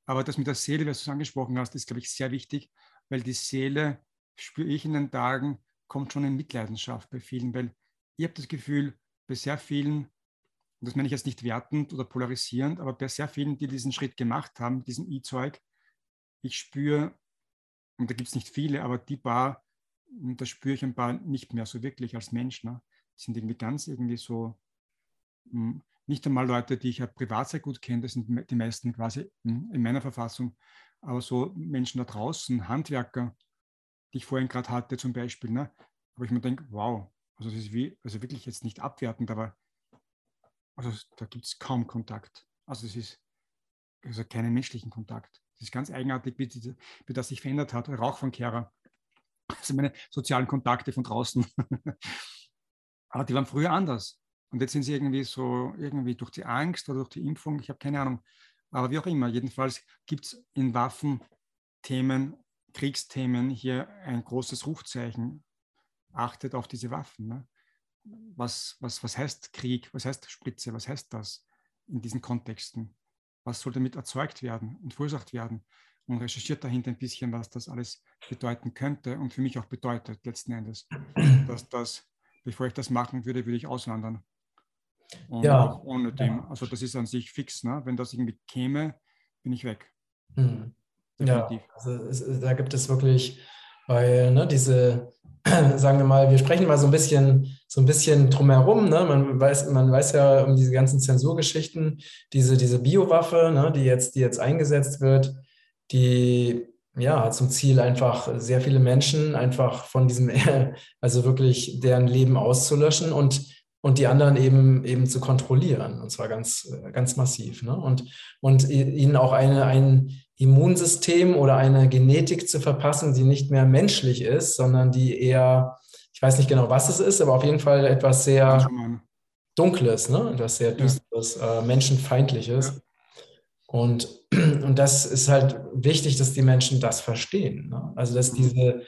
Aber das mit der Seele, was du angesprochen hast, ist, glaube ich, sehr wichtig, weil die Seele, spüre ich in den Tagen, kommt schon in Mitleidenschaft bei vielen, weil ich habe das Gefühl, bei sehr vielen, und das meine ich jetzt nicht wertend oder polarisierend, aber bei sehr vielen, die diesen Schritt gemacht haben, diesem E-Zeug, ich spüre, und da gibt es nicht viele, aber die paar, da spüre ich ein paar nicht mehr so wirklich als Mensch. Ne? Die sind irgendwie ganz irgendwie so, nicht einmal Leute, die ich ja privat sehr gut kenne, das sind die meisten quasi in meiner Verfassung, aber so Menschen da draußen, Handwerker, die ich vorhin gerade hatte zum Beispiel, ne? aber ich mir denke, wow, also das ist wie, also wirklich jetzt nicht abwertend, aber also da gibt es kaum Kontakt. Also es ist also keinen menschlichen Kontakt. Das ist ganz eigenartig, wie, die, wie das sich verändert hat. Rauch von Kehrer. Also meine sozialen Kontakte von draußen. *laughs* aber die waren früher anders. Und jetzt sind sie irgendwie so, irgendwie durch die Angst oder durch die Impfung, ich habe keine Ahnung. Aber wie auch immer, jedenfalls gibt es in Waffenthemen, Kriegsthemen hier ein großes Rufzeichen. Achtet auf diese Waffen. Ne? Was, was, was heißt Krieg? Was heißt Spritze? Was heißt das in diesen Kontexten? Was soll damit erzeugt werden und verursacht werden? Und recherchiert dahinter ein bisschen, was das alles bedeuten könnte und für mich auch bedeutet, letzten Endes. Dass das, bevor ich das machen würde, würde ich auswandern. Und ja. auch ohne dem. Also das ist an sich fix. Ne? Wenn das irgendwie käme, bin ich weg.
Mhm. Ja, also es, da gibt es wirklich, weil ne, diese, *clears throat* sagen wir mal, wir sprechen mal so ein bisschen, so ein bisschen drumherum. Ne? Man, weiß, man weiß ja um diese ganzen Zensurgeschichten, diese, diese Biowaffe, ne, die, jetzt, die jetzt eingesetzt wird, die ja, zum Ziel einfach sehr viele Menschen einfach von diesem, *laughs* also wirklich deren Leben auszulöschen und und die anderen eben, eben zu kontrollieren, und zwar ganz, ganz massiv. Ne? Und, und ihnen auch eine, ein Immunsystem oder eine Genetik zu verpassen, die nicht mehr menschlich ist, sondern die eher, ich weiß nicht genau, was es ist, aber auf jeden Fall etwas sehr Dunkles, ne? etwas sehr Düsteres, ja. äh, Menschenfeindliches. Ja. Und, und das ist halt wichtig, dass die Menschen das verstehen. Ne? Also, dass mhm. diese,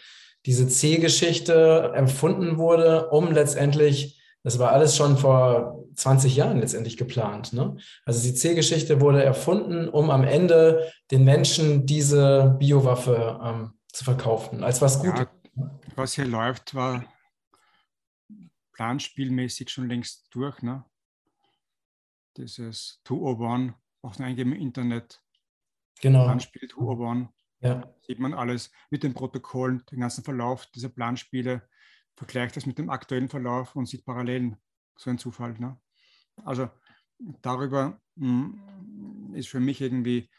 diese C-Geschichte empfunden wurde, um letztendlich das war alles schon vor 20 Jahren letztendlich geplant. Ne? Also die C-Geschichte wurde erfunden, um am Ende den Menschen diese Biowaffe ähm, zu verkaufen, als was Gutes.
Ja, was hier läuft, war planspielmäßig schon längst durch. Ne? Dieses 201, auch eingeben im Internet.
Genau.
Planspiel 201. Ja. Sieht man alles mit den Protokollen, den ganzen Verlauf dieser Planspiele vergleicht das mit dem aktuellen Verlauf und sieht Parallelen. So ein Zufall. Ne? Also darüber mh, hm, ist für mich irgendwie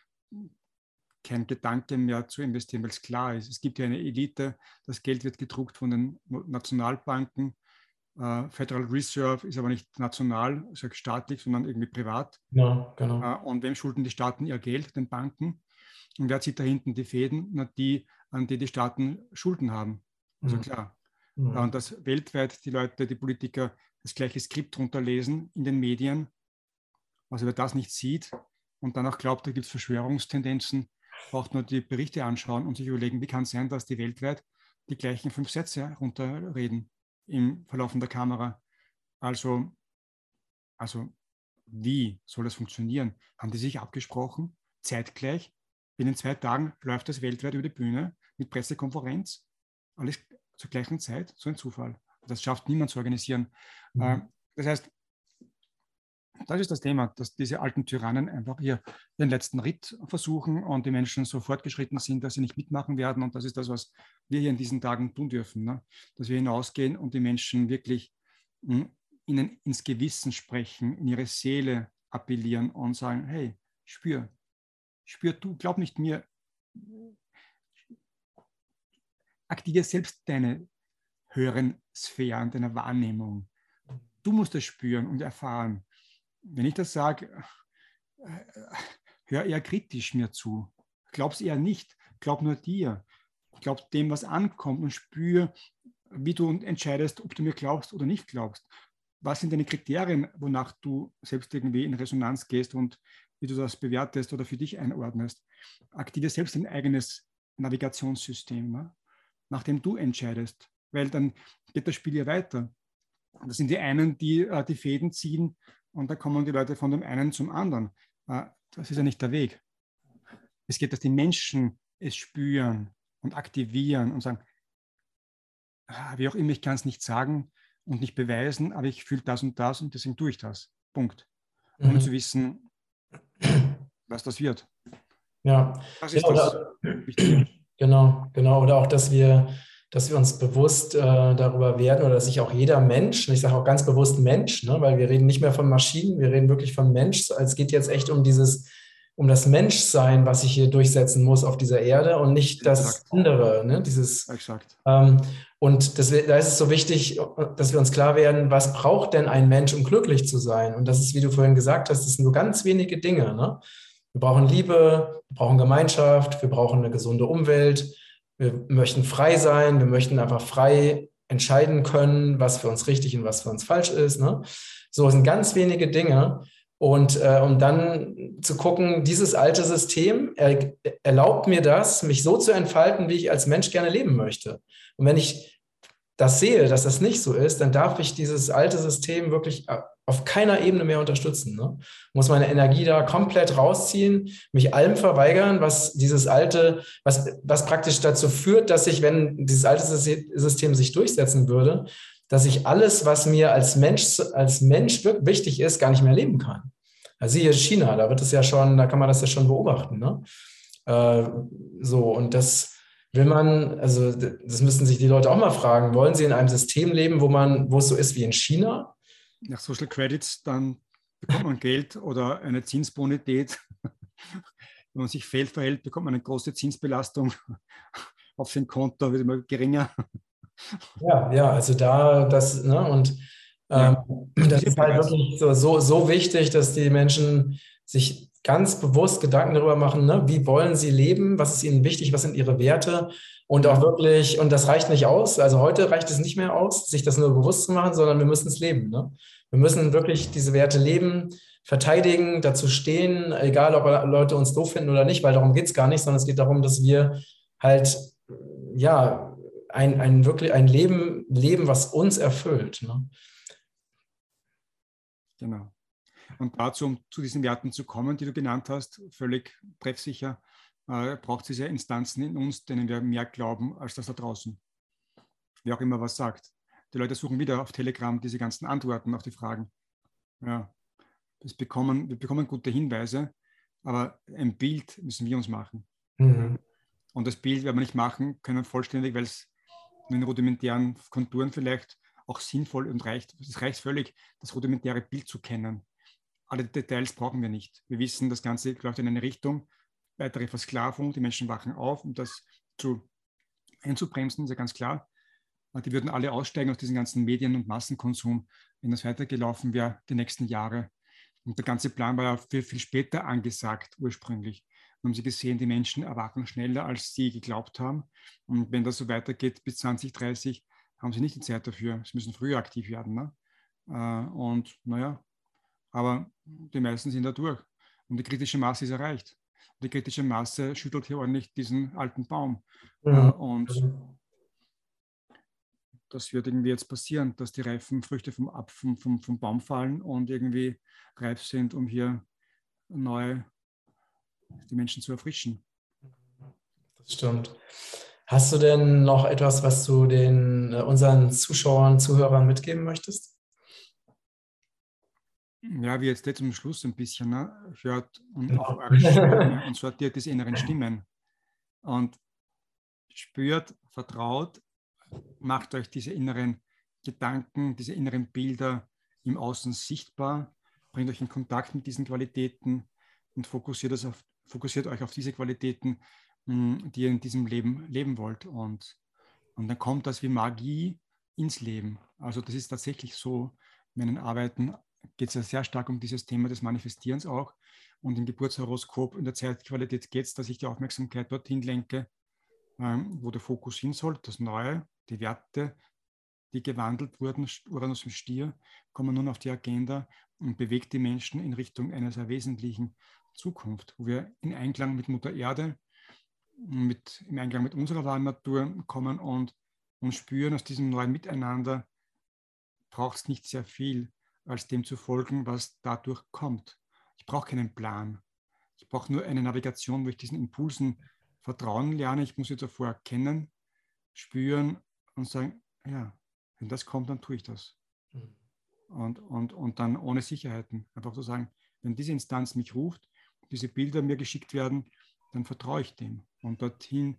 kein Gedanke mehr zu investieren, weil es klar ist. Es gibt ja eine Elite, das Geld wird gedruckt von den Nationalbanken. Uh, Federal Reserve ist aber nicht national, also staatlich, sondern irgendwie privat.
Ja, genau.
Uh, und wem schulden die Staaten ihr Geld? Den Banken. Und wer zieht da hinten die Fäden? Na, die, an die die Staaten Schulden haben. Also mhm. klar, Mhm. Und dass weltweit die Leute, die Politiker das gleiche Skript runterlesen in den Medien, also wer das nicht sieht und dann auch glaubt, da gibt es Verschwörungstendenzen, braucht nur die Berichte anschauen und sich überlegen, wie kann es sein, dass die weltweit die gleichen fünf Sätze runterreden im Verlaufen der Kamera. Also, also wie soll das funktionieren? Haben die sich abgesprochen, zeitgleich? Binnen zwei Tagen läuft das weltweit über die Bühne mit Pressekonferenz. Alles zur gleichen Zeit, so ein Zufall. Das schafft niemand zu organisieren. Mhm. Äh, das heißt, das ist das Thema, dass diese alten Tyrannen einfach hier den letzten Ritt versuchen und die Menschen so fortgeschritten sind, dass sie nicht mitmachen werden. Und das ist das, was wir hier in diesen Tagen tun dürfen. Ne? Dass wir hinausgehen und die Menschen wirklich mh, hm, ihnen ins Gewissen sprechen, in ihre Seele appellieren und sagen, hey, spür, spür du, glaub nicht mir, aktiviere selbst deine höheren Sphären deiner Wahrnehmung. Du musst das spüren und erfahren. Wenn ich das sage, äh, hör eher kritisch mir zu. Glaub's eher nicht. Glaub nur dir. Glaub dem, was ankommt und spür, wie du entscheidest, ob du mir glaubst oder nicht glaubst. Was sind deine Kriterien, wonach du selbst irgendwie in Resonanz gehst und wie du das bewertest oder für dich einordnest? Aktiviere selbst ein eigenes Navigationssystem. Ne? Nachdem du entscheidest, weil dann geht das Spiel ja weiter. Das sind die einen, die äh, die Fäden ziehen und da kommen die Leute von dem einen zum anderen. Äh, das ist ja nicht der Weg. Es geht, dass die Menschen es spüren und aktivieren und sagen, ah, wie auch immer, ich kann es nicht sagen und nicht beweisen, aber ich fühle das und das und deswegen tue ich das. Punkt. Ohne mhm. zu wissen, was das wird.
Ja.
Das ist
ja, das Wichtige. Genau, genau. Oder auch, dass wir, dass wir uns bewusst äh, darüber werden oder dass sich auch jeder Mensch, und ich sage auch ganz bewusst Mensch, ne, weil wir reden nicht mehr von Maschinen, wir reden wirklich von Mensch. Es geht jetzt echt um dieses, um das Menschsein, was sich hier durchsetzen muss auf dieser Erde und nicht das Exakt. andere, ne, dieses. Exakt. Ähm, und das, da ist es so wichtig, dass wir uns klar werden, was braucht denn ein Mensch, um glücklich zu sein? Und das ist, wie du vorhin gesagt hast, das sind nur ganz wenige Dinge. Ne? Wir brauchen Liebe, wir brauchen Gemeinschaft, wir brauchen eine gesunde Umwelt, wir möchten frei sein, wir möchten einfach frei entscheiden können, was für uns richtig und was für uns falsch ist. Ne? So sind ganz wenige Dinge. Und äh, um dann zu gucken, dieses alte System er, erlaubt mir das, mich so zu entfalten, wie ich als Mensch gerne leben möchte. Und wenn ich das sehe, dass das nicht so ist, dann darf ich dieses alte System wirklich äh, auf keiner Ebene mehr unterstützen. Ne? Muss meine Energie da komplett rausziehen, mich allem verweigern, was dieses alte, was, was praktisch dazu führt, dass ich, wenn dieses alte System sich durchsetzen würde, dass ich alles, was mir als Mensch, als Mensch wichtig ist, gar nicht mehr leben kann. Also hier China, da wird es ja schon, da kann man das ja schon beobachten. Ne? Äh, so, und das, Will man, also das müssten sich die Leute auch mal fragen, wollen sie in einem System leben, wo man, wo es so ist wie in China?
Nach Social Credits, dann bekommt man Geld oder eine Zinsbonität. *laughs* Wenn man sich fehl verhält, bekommt man eine große Zinsbelastung *laughs* auf sein Konto, wird immer geringer.
Ja, ja, also da das, ne, und ähm, das ist halt wirklich so, so, so wichtig, dass die Menschen sich ganz bewusst Gedanken darüber machen, ne? wie wollen sie leben, was ist ihnen wichtig, was sind ihre Werte und auch wirklich, und das reicht nicht aus, also heute reicht es nicht mehr aus, sich das nur bewusst zu machen, sondern wir müssen es leben. Ne? Wir müssen wirklich diese Werte leben, verteidigen, dazu stehen, egal ob Leute uns doof finden oder nicht, weil darum geht es gar nicht, sondern es geht darum, dass wir halt, ja, ein, ein wirklich ein Leben leben, was uns erfüllt. Ne?
Genau. Und dazu, um zu diesen Werten zu kommen, die du genannt hast, völlig treffsicher, äh, braucht es diese Instanzen in uns, denen wir mehr glauben als das da draußen. Wer auch immer was sagt. Die Leute suchen wieder auf Telegram diese ganzen Antworten auf die Fragen. Ja, das bekommen, wir bekommen gute Hinweise, aber ein Bild müssen wir uns machen. Mhm. Und das Bild werden wir nicht machen können vollständig, weil es in rudimentären Konturen vielleicht auch sinnvoll und reicht. Es reicht völlig, das rudimentäre Bild zu kennen alle Details brauchen wir nicht. Wir wissen, das Ganze läuft in eine Richtung, weitere Versklavung, die Menschen wachen auf, um das zu einzubremsen, ist ja ganz klar. Die würden alle aussteigen aus diesem ganzen Medien- und Massenkonsum, wenn das weitergelaufen wäre, die nächsten Jahre. Und der ganze Plan war ja viel, viel später angesagt, ursprünglich. Und haben sie gesehen, die Menschen erwachen schneller, als sie geglaubt haben. Und wenn das so weitergeht bis 2030, haben sie nicht die Zeit dafür. Sie müssen früher aktiv werden. Ne? Äh, und naja, aber die meisten sind da durch. Und die kritische Masse ist erreicht. Und die kritische Masse schüttelt hier ordentlich diesen alten Baum. Mhm. Und das wird irgendwie jetzt passieren, dass die reifen Früchte vom, vom, vom, vom Baum fallen und irgendwie reif sind, um hier neu die Menschen zu erfrischen.
Das stimmt. Hast du denn noch etwas, was du den äh, unseren Zuschauern, Zuhörern mitgeben möchtest?
Ja, wie jetzt zum Schluss ein bisschen, ne, hört und eure Stimme *laughs* und sortiert diese inneren Stimmen. Und spürt, vertraut, macht euch diese inneren Gedanken, diese inneren Bilder im Außen sichtbar, bringt euch in Kontakt mit diesen Qualitäten und fokussiert, auf, fokussiert euch auf diese Qualitäten, hm, die ihr in diesem Leben leben wollt. Und, und dann kommt das wie Magie ins Leben. Also das ist tatsächlich so in meinen Arbeiten geht es ja sehr stark um dieses Thema des Manifestierens auch. Und im Geburtshoroskop in der Zeitqualität geht es, dass ich die Aufmerksamkeit dorthin lenke, ähm, wo der Fokus hin soll, das Neue, die Werte, die gewandelt wurden, Uranus im Stier, kommen nun auf die Agenda und bewegt die Menschen in Richtung einer sehr wesentlichen Zukunft, wo wir in Einklang mit Mutter Erde, mit, im Einklang mit unserer wahren Natur kommen und, und spüren aus diesem neuen Miteinander, braucht es nicht sehr viel als dem zu folgen, was dadurch kommt. Ich brauche keinen Plan. Ich brauche nur eine Navigation, wo ich diesen Impulsen vertrauen lerne. Ich muss sie davor erkennen, spüren und sagen, ja, wenn das kommt, dann tue ich das. Mhm. Und, und, und dann ohne Sicherheiten. Einfach zu sagen, wenn diese Instanz mich ruft, diese Bilder mir geschickt werden, dann vertraue ich dem. Und dorthin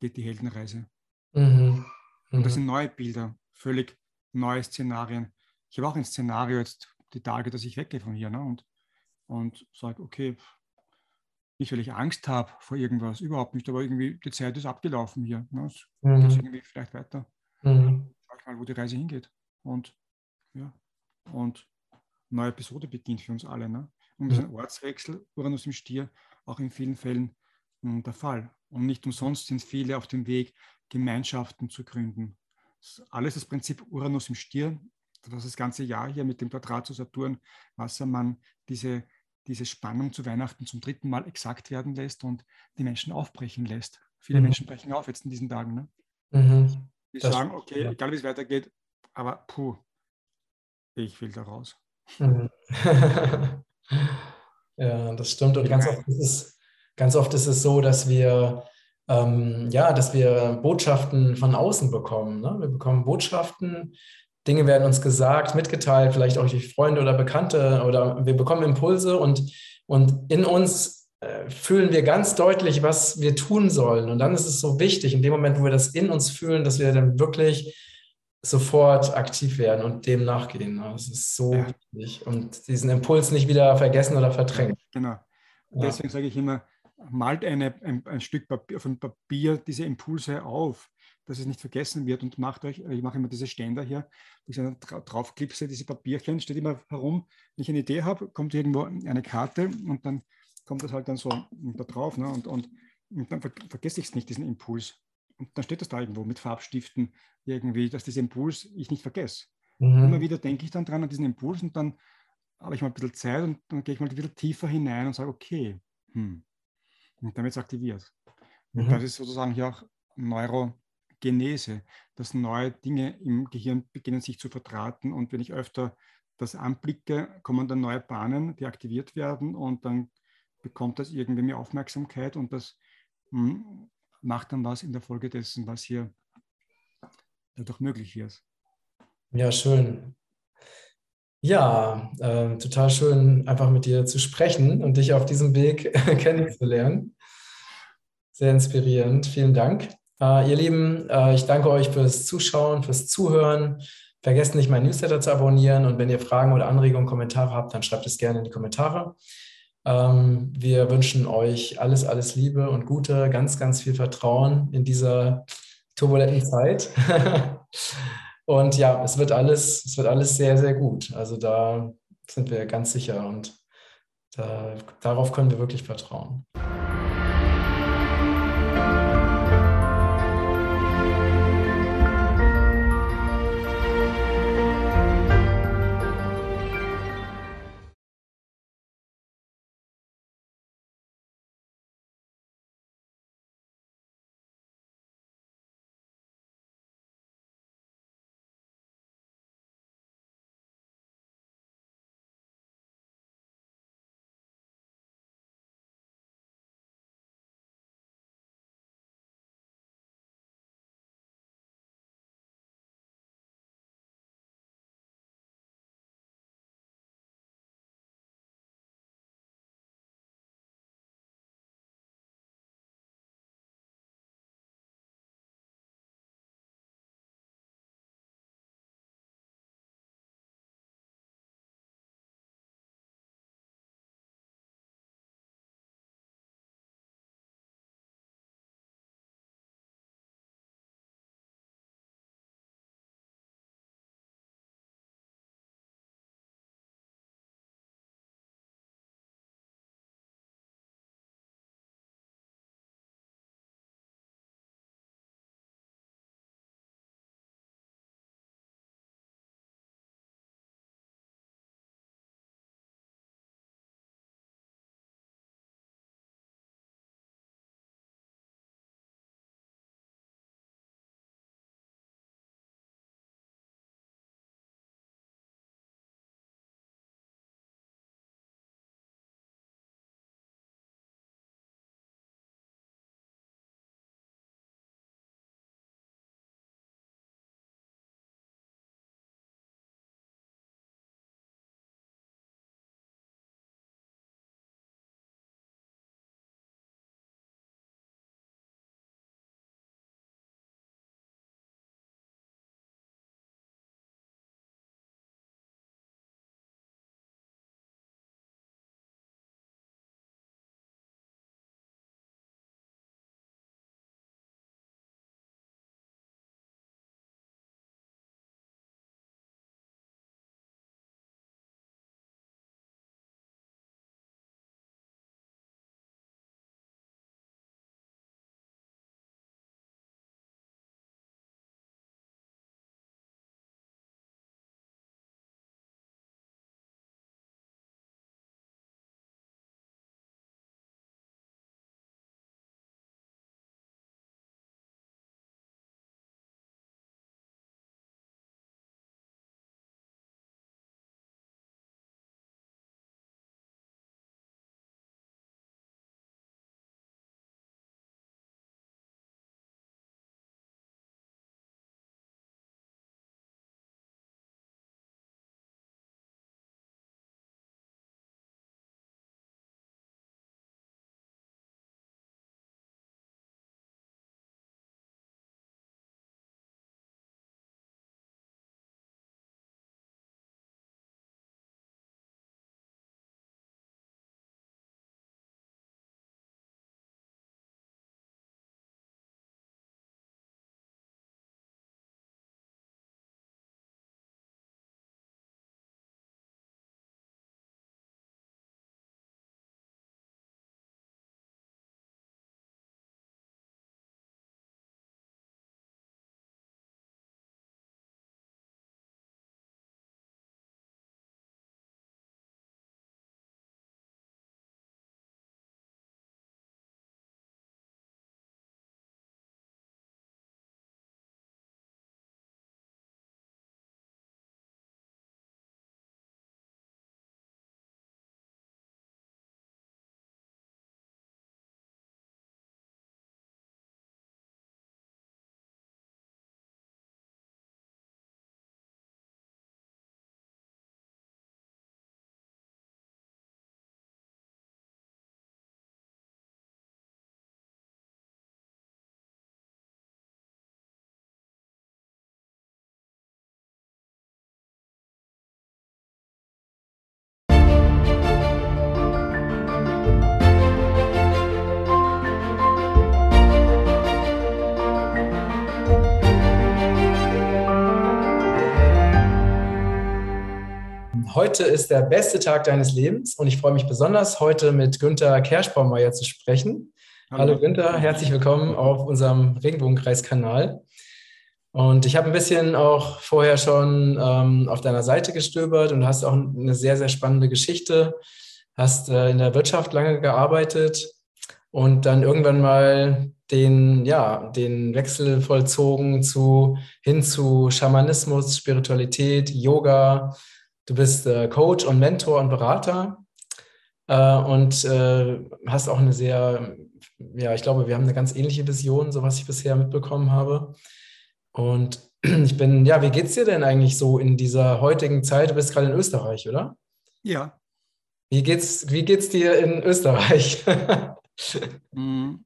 geht die Heldenreise. Mhm. Und das mhm. sind neue Bilder, völlig neue Szenarien. Ich habe auch ein Szenario jetzt die Tage, dass ich weggehe von hier ne? und, und sage, okay, nicht, weil ich Angst habe vor irgendwas, überhaupt nicht, aber irgendwie die Zeit ist abgelaufen hier. Ne? Es mhm. geht irgendwie vielleicht weiter. Mhm. Schau ich mal, wo die Reise hingeht. Und ja, und neue Episode beginnt für uns alle. Ne? Und das ist ein Ortswechsel, Uranus im Stier, auch in vielen Fällen mh, hm, der Fall. Und nicht umsonst sind viele auf dem Weg, Gemeinschaften zu gründen. Das alles das Prinzip Uranus im Stier, das das ganze Jahr hier mit dem Quadrat zu Saturn, Wassermann, diese, diese Spannung zu Weihnachten zum dritten Mal exakt werden lässt und die Menschen aufbrechen lässt. Viele mhm. Menschen brechen auf jetzt in diesen Tagen. Ne? Mhm. Die das sagen, okay, ja. egal wie es weitergeht, aber puh, ich will da raus. Mhm. *laughs*
ja, das stimmt. Und ganz oft, ist es, ganz oft ist es so, dass wir, ähm, ja, dass wir Botschaften von außen bekommen. Ne? Wir bekommen Botschaften, Dinge werden uns gesagt, mitgeteilt, vielleicht auch durch Freunde oder Bekannte oder wir bekommen Impulse und, und in uns äh, fühlen wir ganz deutlich, was wir tun sollen. Und dann ist es so wichtig, in dem Moment, wo wir das in uns fühlen, dass wir dann wirklich sofort aktiv werden und dem nachgehen. Das ist so ja. wichtig. Und diesen Impuls nicht wieder vergessen oder verdrängen.
Genau. Ja. Deswegen sage ich immer, malt eine, ein, ein, Stück Papier, auf ein Papier diese Impulse auf, dass es nicht vergessen wird und macht euch, ich mache immer diese Ständer hier, wo ich dann draufklipse, diese Papierchen, steht immer herum. Wenn ich eine Idee habe, kommt irgendwo eine Karte und dann kommt das halt dann so da drauf ne? und, und, und dann vergesse ich es nicht, diesen Impuls. Und dann steht das da irgendwo mit Farbstiften irgendwie, dass dieser Impuls ich nicht vergesse. Mhm. Immer wieder denke ich dann dran an diesen Impuls und dann habe ich mal ein bisschen Zeit und dann gehe ich mal wieder tiefer hinein und sage, okay, hm. und dann wird es aktiviert. Mhm. Und das ist sozusagen hier auch Neurogenese, dass neue Dinge im Gehirn beginnen sich zu verdrahten und wenn ich öfter das anblicke, kommen dann neue Bahnen, die aktiviert werden und dann bekommt das irgendwie mehr Aufmerksamkeit und das hm, macht dann was in der Folge dessen, was hier dadurch möglich ist.
Ja, schön. Ja, äh, total schön, einfach mit dir zu sprechen und dich auf diesem Weg *laughs* kennenzulernen. Sehr inspirierend. Vielen Dank. Äh, ihr Lieben, äh, ich danke euch fürs Zuschauen, fürs Zuhören. Vergesst nicht, mein Newsletter zu abonnieren und wenn ihr Fragen oder Anregungen, Kommentare habt, dann schreibt es gerne in die Kommentare. Ähm, wir wünschen euch alles, alles Liebe und Gute, ganz, ganz viel Vertrauen in dieser turbulenten Zeit. *laughs* und ja, es wird alles, es wird alles sehr, sehr gut. Also da sind wir ganz sicher und da, darauf können wir wirklich vertrauen. Heute ist der beste Tag deines Lebens und ich freue mich besonders, heute mit Günther Kerschbaumeier zu sprechen. Hallo, Hallo Günther, herzlich willkommen auf unserem Regenbogenkreiskanal. Und ich habe ein bisschen auch vorher schon ähm, auf deiner Seite gestöbert und hast auch eine sehr, sehr spannende Geschichte. Hast äh, in der Wirtschaft lange gearbeitet und dann irgendwann mal den, ja, den Wechsel vollzogen zu, hin zu Schamanismus, Spiritualität, Yoga. Du bist äh, Coach und Mentor und Berater äh, und äh, hast auch eine sehr, ja, ich glaube, wir haben eine ganz ähnliche Vision, so was ich bisher mitbekommen habe. Und *clears throat* ich bin, ja, wie geht's dir denn eigentlich so in dieser heutigen Zeit? Du bist gerade in Österreich, oder?
Ja.
Wie geht's, wie geht's dir in Österreich? *laughs*
Mm.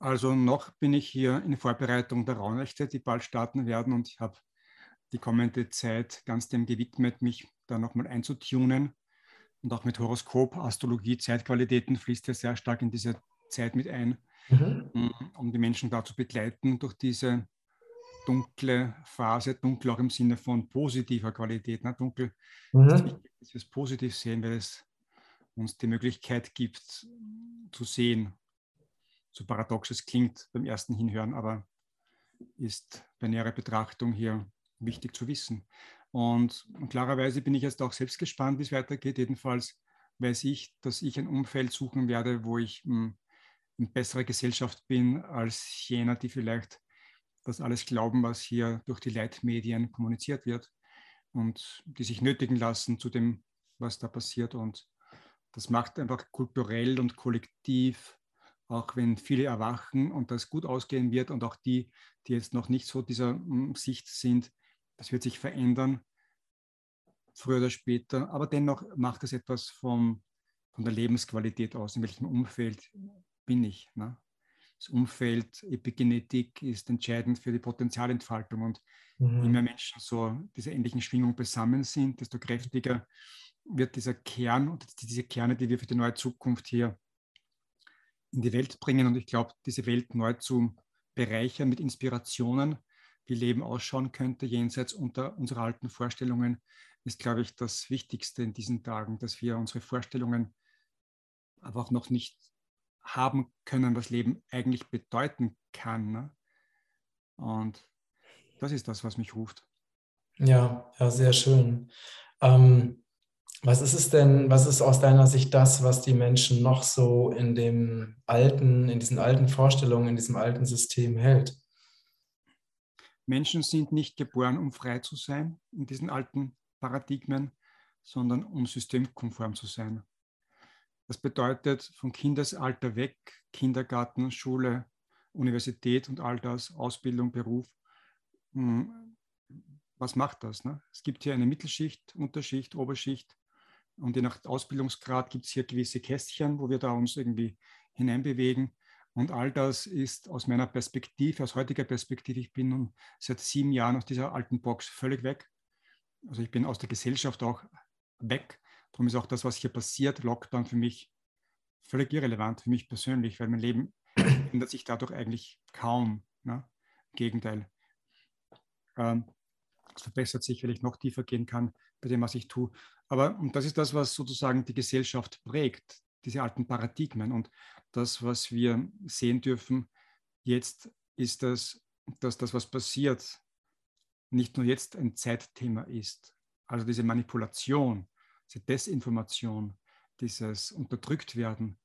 Also noch bin ich hier in Vorbereitung der Raunächte, die bald starten werden und ich habe die kommende Zeit ganz dem gewidmet, mich da nochmal einzutunen und auch mit Horoskop, Astrologie, Zeitqualitäten fließt ja sehr stark in diese Zeit mit ein, mhm. Mm, um die Menschen da zu begleiten durch diese dunkle Phase, dunkel auch im Sinne von positiver Qualität. Ne? Dunkel mhm. ist wichtig, dass wir es positiv sehen, weil es uns die Möglichkeit gibt zu sehen, so paradox es klingt beim ersten Hinhören, aber ist bei näherer Betrachtung hier wichtig zu wissen. Und, klarerweise bin ich jetzt auch selbst gespannt, wie es weitergeht. Jedenfalls weiß ich, dass ich ein Umfeld suchen werde, wo ich hm, in besserer Gesellschaft bin als jener, die vielleicht das alles glauben, was hier durch die Leitmedien kommuniziert wird und die sich nötigen lassen zu dem, was da passiert. Und das macht einfach kulturell und kollektiv auch wenn viele erwachen und das gut ausgehen wird und auch die, die jetzt noch nicht so dieser hm, Sicht sind, das wird sich verändern, früher oder später. Aber dennoch macht es etwas vom, von der Lebensqualität aus, in welchem Umfeld bin ich. Ne? Das Umfeld, Epigenetik ist entscheidend für die Potenzialentfaltung und mhm. je mehr Menschen so dieser ähnlichen Schwingung beisammen sind, desto kräftiger wird dieser Kern und diese Kerne, die wir für die neue Zukunft hier in die Welt bringen und ich glaube, diese Welt neu zu bereichern mit Inspirationen, wie Leben ausschauen könnte, jenseits unter unserer alten Vorstellungen, ist, glaube ich, das Wichtigste in diesen Tagen, dass wir unsere Vorstellungen einfach noch nicht haben können, was Leben eigentlich bedeuten kann. Ne? Und das ist das, was mich ruft.
Ja, ja, sehr schön. Ähm, was ist es denn, was ist aus deiner Sicht das, was die Menschen noch so in dem alten, in diesen alten Vorstellungen, in diesem alten System hält?
Menschen sind nicht geboren, um frei zu sein in diesen alten Paradigmen, sondern um systemkonform zu sein. Das bedeutet von Kindesalter weg, Kindergarten, Schule, Universität und all das, Ausbildung, Beruf. Hm, was macht das? Ne? Es gibt hier eine Mittelschicht, Unterschicht, Oberschicht und je nach Ausbildungsgrad gibt es hier gewisse Kästchen, wo wir da uns irgendwie hineinbewegen. Und all das ist aus meiner Perspektive, aus heutiger Perspektive, ich bin nun seit sieben Jahren aus dieser alten Box völlig weg. Also ich bin aus der Gesellschaft auch weg. Darum ist auch das, was hier passiert, Lockdown für mich völlig irrelevant, für mich persönlich, weil mein Leben *clears throat* ändert sich dadurch eigentlich kaum. Ne? Im Gegenteil. Ähm, es verbessert sich, weil ich noch tiefer gehen kann bei dem, was ich tue. Aber und das ist das, was sozusagen die Gesellschaft prägt, diese alten Paradigmen. Und das, was wir sehen dürfen jetzt, ist, das, dass das, was passiert, nicht nur jetzt ein Zeitthema ist. Also diese Manipulation, diese Desinformation, dieses Unterdrücktwerden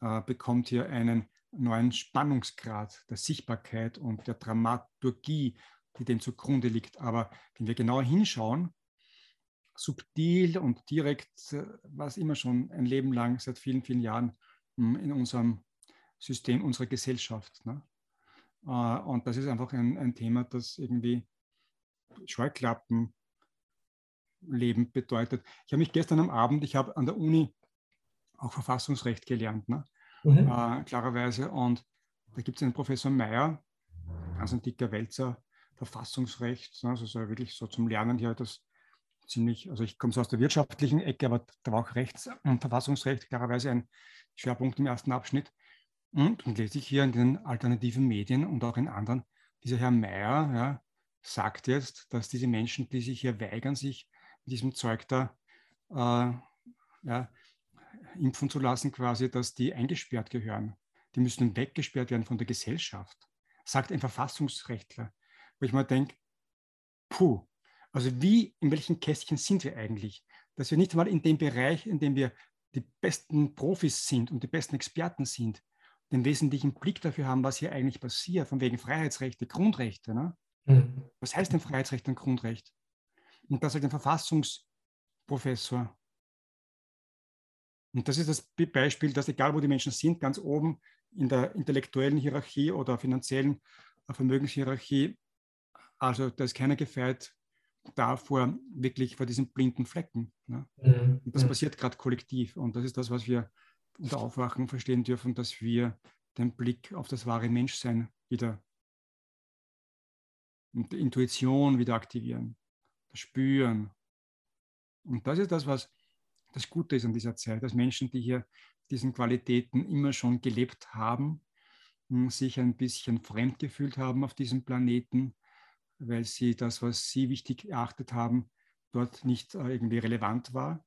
äh, bekommt hier einen neuen Spannungsgrad der Sichtbarkeit und der Dramaturgie, die dem zugrunde liegt. Aber wenn wir genauer hinschauen, subtil und direkt, äh, was immer schon ein Leben lang, seit vielen, vielen Jahren hm, in unserem System unserer Gesellschaft. Ne? Äh, und das ist einfach ein, ein Thema, das irgendwie Scheuklappen Leben bedeutet. Ich habe mich gestern am Abend, ich habe an der Uni auch Verfassungsrecht gelernt, ne? Mhm. Äh, klarerweise. Und da gibt es einen Professor Meyer, ganz ein dicker Wälzer, Verfassungsrecht, ne? also so wirklich so zum Lernen hier das ziemlich, also ich komme so aus der wirtschaftlichen Ecke, aber da war auch Rechts- und Verfassungsrecht klarerweise ein Schwerpunkt im ersten Abschnitt. Und dann lese ich hier in den alternativen Medien und auch in anderen, dieser Herr Mayer ja, sagt jetzt, dass diese Menschen, die sich hier weigern, sich diesem Zeug da äh, ja, impfen zu lassen, quasi, dass die eingesperrt gehören. Die müssen weggesperrt werden von der Gesellschaft, sagt ein Verfassungsrechtler. Wo ich mal denke, puh, also wie, in welchen Kästchen sind wir eigentlich? Dass wir nicht mal in dem Bereich, in dem wir die besten Profis sind und die besten Experten sind, den wesentlichen Blick dafür haben, was hier eigentlich passiert, von wegen Freiheitsrechte, Grundrechte. Ne? Mhm. Was heißt denn Freiheitsrecht und Grundrecht? Und das halt ein Verfassungsprofessor. Und das ist das Beispiel, dass egal wo die Menschen sind, ganz oben in der intellektuellen Hierarchie oder finanziellen Vermögenshierarchie, also da ist keiner gefeit davor, wirklich vor diesen blinden Flecken. Ne? Mhm. Und das passiert gerade kollektiv. Und das ist das, was wir unter Aufwachen verstehen dürfen, dass wir den Blick auf das wahre Menschsein wieder und die Intuition wieder aktivieren, das Spüren. Und das ist das, was das Gute ist an dieser Zeit, dass Menschen, die hier diesen Qualitäten immer schon gelebt haben, sich ein bisschen fremd gefühlt haben auf diesem Planeten, weil sie das, was sie wichtig erachtet haben, dort nicht äh, irgendwie relevant war.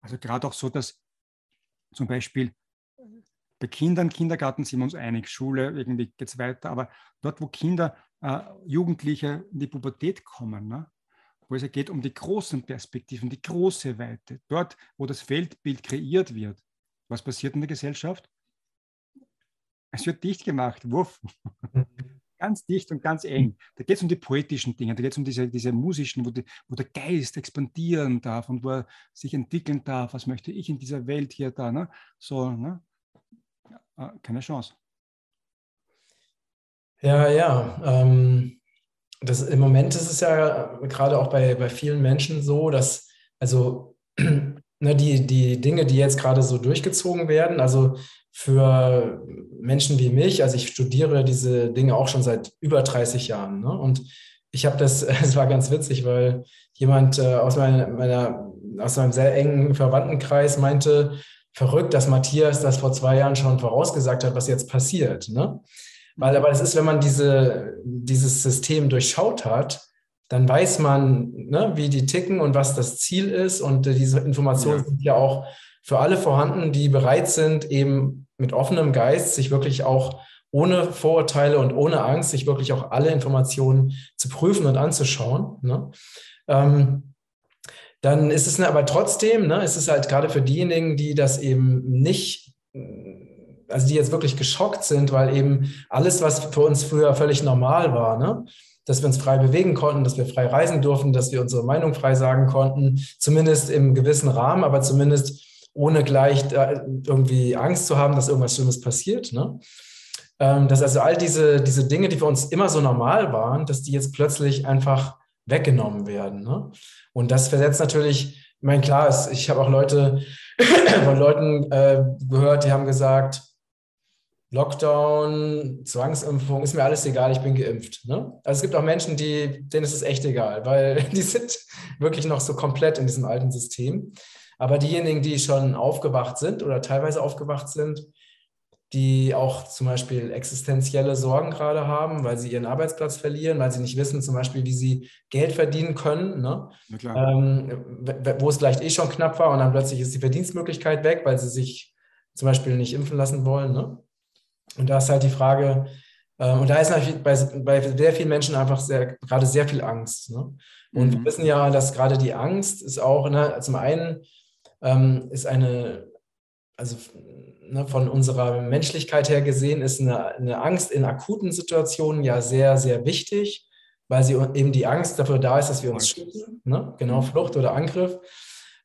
Also gerade auch so, dass zum Beispiel bei Kindern, Kindergarten sind wir uns einig, Schule, irgendwie geht es weiter, aber dort, wo Kinder, äh, Jugendliche in die Pubertät kommen, ne, wo es ja geht um die großen Perspektiven, die große Weite, dort, wo das Weltbild kreiert wird. Was passiert in der Gesellschaft? Es wird dicht gemacht, wuff. Ganz dicht und ganz eng. Da geht es um die poetischen Dinge, da geht es um diese, diese musischen, wo, die, wo, der Geist expandieren darf und wo er sich entwickeln darf. Was möchte ich in dieser Welt hier da? Ne? So, ne? keine Chance.
Ja, ja. Ähm, das, Im Moment ist es ja gerade auch bei, bei vielen Menschen so, dass also *clears throat* ne, die, die Dinge, die jetzt gerade so durchgezogen werden, also für Menschen wie mich, also ich studiere diese Dinge auch schon seit über 30 Jahren. Ne? Und ich habe das, *laughs* es war ganz witzig, weil jemand äh, aus, meiner, meiner, aus meinem sehr engen Verwandtenkreis meinte, verrückt, dass Matthias das vor zwei Jahren schon vorausgesagt hat, was jetzt passiert. Ne? Weil aber es ist, wenn man diese, dieses System durchschaut hat, dann weiß man, ne, wie die ticken und was das Ziel ist. Und äh, diese Informationen ja. sind ja auch für alle vorhanden, die bereit sind, eben mit offenem Geist sich wirklich auch ohne Vorurteile und ohne Angst, sich wirklich auch alle Informationen zu prüfen und anzuschauen. Ne? Ähm, dann ist es aber trotzdem, ne, ist es halt gerade für diejenigen, die das eben nicht also die jetzt wirklich geschockt sind, weil eben alles, was für uns früher völlig normal war, ne? Dass wir uns frei bewegen konnten, dass wir frei reisen durften, dass wir unsere Meinung frei sagen konnten, zumindest im gewissen Rahmen, aber zumindest ohne gleich irgendwie Angst zu haben, dass irgendwas Schlimmes passiert. Ne? Ähm, dass also all diese, diese Dinge, die für uns immer so normal waren, dass die jetzt plötzlich einfach weggenommen werden. Ne? Und das versetzt natürlich, ich meine, klar, ich habe auch Leute *coughs* von Leuten äh, gehört, die haben gesagt, Lockdown, Zwangsimpfung, ist mir alles egal, ich bin geimpft. Ne? Also es gibt auch Menschen, die, denen ist es echt egal, weil *laughs* die sind wirklich noch so komplett in diesem alten System. Aber diejenigen, die schon aufgewacht sind oder teilweise aufgewacht sind, die auch zum Beispiel existenzielle Sorgen gerade haben, weil sie ihren Arbeitsplatz verlieren, weil sie nicht wissen, zum Beispiel, wie sie Geld verdienen können, ne? ähm, wo es vielleicht eh schon knapp war und dann plötzlich ist die Verdienstmöglichkeit weg, weil sie sich zum Beispiel nicht impfen lassen wollen. Ne? Und da ist halt die Frage, ähm, und da ist natürlich bei, bei sehr vielen Menschen einfach sehr, gerade sehr viel Angst. Ne? Und mhm. wir wissen ja, dass gerade die Angst ist auch, ne, zum einen ähm, ist eine, also ne, von unserer Menschlichkeit her gesehen, ist eine, eine Angst in akuten Situationen ja sehr, sehr wichtig, weil sie eben die Angst dafür da ist, dass wir uns schützen, ne? genau, mhm. Flucht oder Angriff.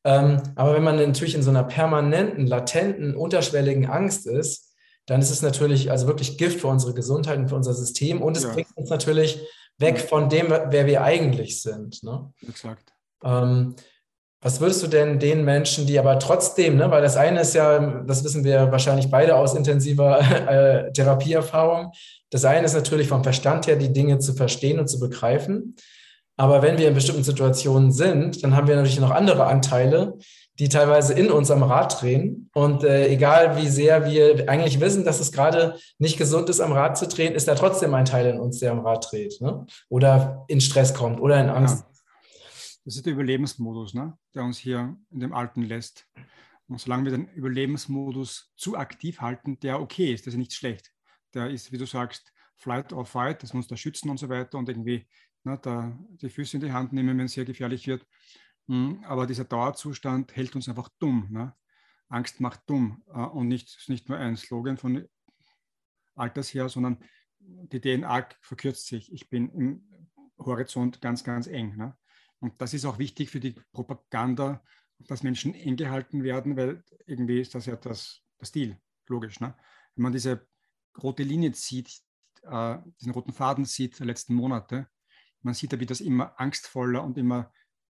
Ähm, aber wenn man natürlich in so einer permanenten, latenten, unterschwelligen Angst ist, dann ist es natürlich also wirklich Gift für unsere Gesundheit und für unser System und es ja. bringt uns natürlich weg von dem, wer wir eigentlich sind. Ne? Exakt. Ähm, was würdest du denn den Menschen, die aber trotzdem, ne, weil das eine ist ja, das wissen wir wahrscheinlich beide aus intensiver *laughs* äh, Therapieerfahrung, das eine ist natürlich vom Verstand her, die Dinge zu verstehen und zu begreifen. Aber wenn wir in bestimmten Situationen sind, dann haben wir natürlich noch andere Anteile, die teilweise in uns am Rad drehen. Und äh, egal wie sehr wir eigentlich wissen, dass es gerade nicht gesund ist, am Rad zu drehen, ist da trotzdem ein Teil in uns, der am Rad dreht. Ne? Oder in Stress kommt oder in Angst.
Das ist der Überlebensmodus, ne? der uns hier in dem Alten lässt. Und solange wir den Überlebensmodus zu aktiv halten, der okay ist, das ist nicht schlecht. Der ist, wie du sagst, Flight or Fight, das muss da schützen und so weiter und irgendwie ne, da die Füße in die Hand nehmen, wenn es sehr gefährlich wird. Hm, aber dieser Dauerzustand hält uns einfach dumm. Ne? Angst macht dumm äh, und nicht, nicht nur ein Slogan von Alters her, sondern die DNA verkürzt sich. Ich bin im Horizont ganz, ganz eng. Ne? Und das ist auch wichtig für die Propaganda, dass Menschen eng gehalten werden, weil irgendwie ist das ja das, der Stil, logisch. Ne? Wenn man diese rote Linie zieht, äh, diesen roten Faden sieht der letzten Monate, man sieht ja, wie das immer angstvoller und immer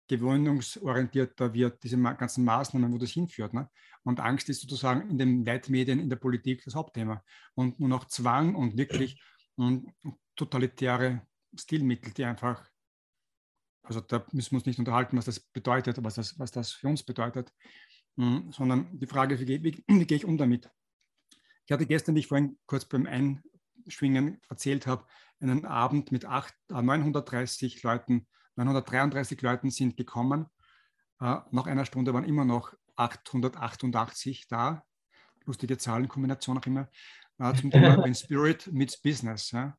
gewöhnungsorientierter wird, diese ganzen Maßnahmen, wo das hinführt. Ne? Und Angst ist sozusagen in den Leitmedien, in der Politik das Hauptthema. Und nur noch Zwang und wirklich und totalitäre Stilmittel, die einfach, also da müssen wir uns nicht unterhalten, was das bedeutet, was das, was das für uns bedeutet, hm, sondern die Frage, wie, wie, *clears throat* wie gehe ich um damit? Ich hatte gestern, wie ich vorhin kurz beim Einschwingen erzählt habe, einen Abend mit acht, 930 äh, Leuten 933 Leuten sind gekommen. Äh, nach einer Stunde waren immer noch 888 da. Lustige Zahlenkombination auch immer. Äh, zum Thema *laughs* When Spirit meets Business. Ja.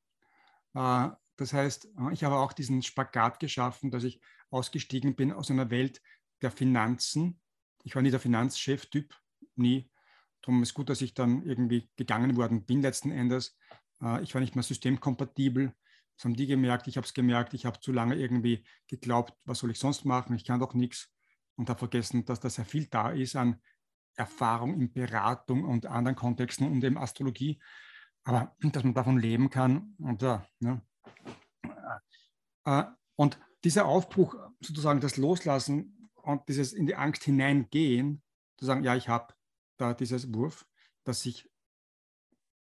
Äh, das heißt, ich habe auch diesen Spagat geschaffen, dass ich ausgestiegen bin aus einer Welt der Finanzen. Ich war nie der Finanzchef-Typ, nie. Darum ist gut, dass ich dann irgendwie gegangen worden bin letzten Endes. Ich war nicht mehr systemkompatibel. Das haben die gemerkt, ich habe es gemerkt, ich habe zu lange irgendwie geglaubt, was soll ich sonst machen, ich kann doch nichts und habe vergessen, dass da sehr viel da ist an Erfahrung in Beratung und anderen Kontexten und eben Astrologie, aber dass man davon leben kann und ja, ne? Äh, und dieser Aufbruch, sozusagen das Loslassen und dieses in die Angst hineingehen, zu sagen, ja, ich habe da dieses Wurf, dass ich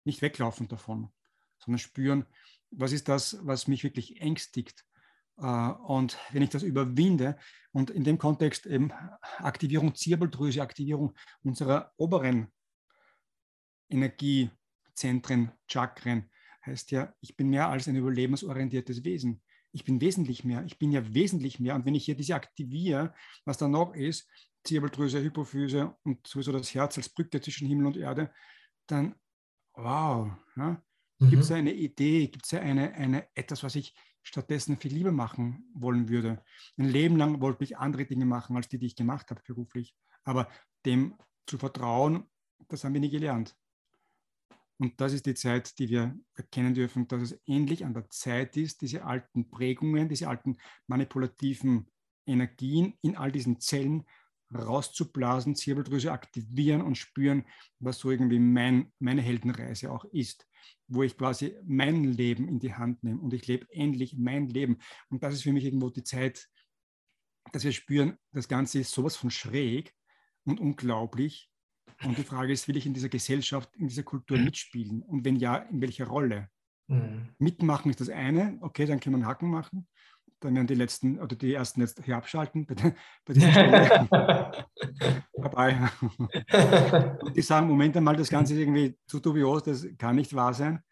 nicht weglaufen davon, sondern spüren, was ist das, was mich wirklich ängstigt. Äh, und wenn ich das überwinde und in dem Kontext eben Aktivierung Zirbeldrüse, Aktivierung unserer oberen Energiezentren, Chakren, heißt ja, ich bin mehr als ein überlebensorientiertes Wesen. Ich bin wesentlich mehr. Ich bin ja wesentlich mehr. Und wenn ich hier diese aktiviere, was da noch ist, Zirbeldrüse, Hypophyse und sowieso das Herz als Brücke zwischen Himmel und Erde, dann wow, ja, Mhm. Gibt es eine Idee, gibt es eine, eine, etwas, was ich stattdessen viel lieber machen wollen würde? Ein Leben lang wollte ich andere Dinge machen, als die, die ich gemacht habe beruflich. Aber dem zu vertrauen, das haben wir nie gelernt. Und das ist die Zeit, die wir erkennen dürfen, dass es endlich an der Zeit ist, diese alten Prägungen, diese alten manipulativen Energien in all diesen Zellen rauszublasen, Zirbeldrüse aktivieren und spüren, was so irgendwie mein, meine Heldenreise auch ist, wo ich quasi mein Leben in die Hand nehme und ich lebe endlich mein Leben. Und das ist für mich irgendwo die Zeit, dass wir spüren, das Ganze ist sowas von schräg und unglaublich. Und die Frage ist, will ich in dieser Gesellschaft, in dieser Kultur mitspielen? Und wenn ja, in welcher Rolle? Mhm. Mitmachen ist das eine, okay, dann kann man Haken machen dann werden die letzten oder die ersten jetzt hier abschalten bei, *laughs* bei dieser. Dabei. *laughs* Und die sagen, Moment einmal, das Ganze ist irgendwie zu dubios, das kann nicht wahr sein.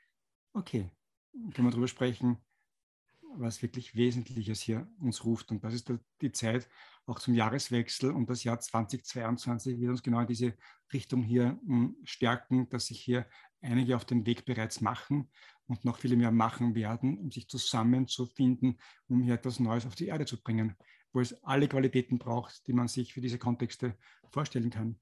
Okay, können wir darüber sprechen, was wirklich Wesentliches hier uns ruft. Und das ist die Zeit auch zum Jahreswechsel. Und das Jahr 2022 wird uns genau in diese Richtung hier hm, stärken, dass sich hier einige auf den Weg bereits machen und noch viele mehr machen werden, um sich zusammenzufinden, um hier etwas Neues auf die Erde zu bringen, wo es alle Qualitäten braucht, die man sich für diese Kontexte vorstellen kann.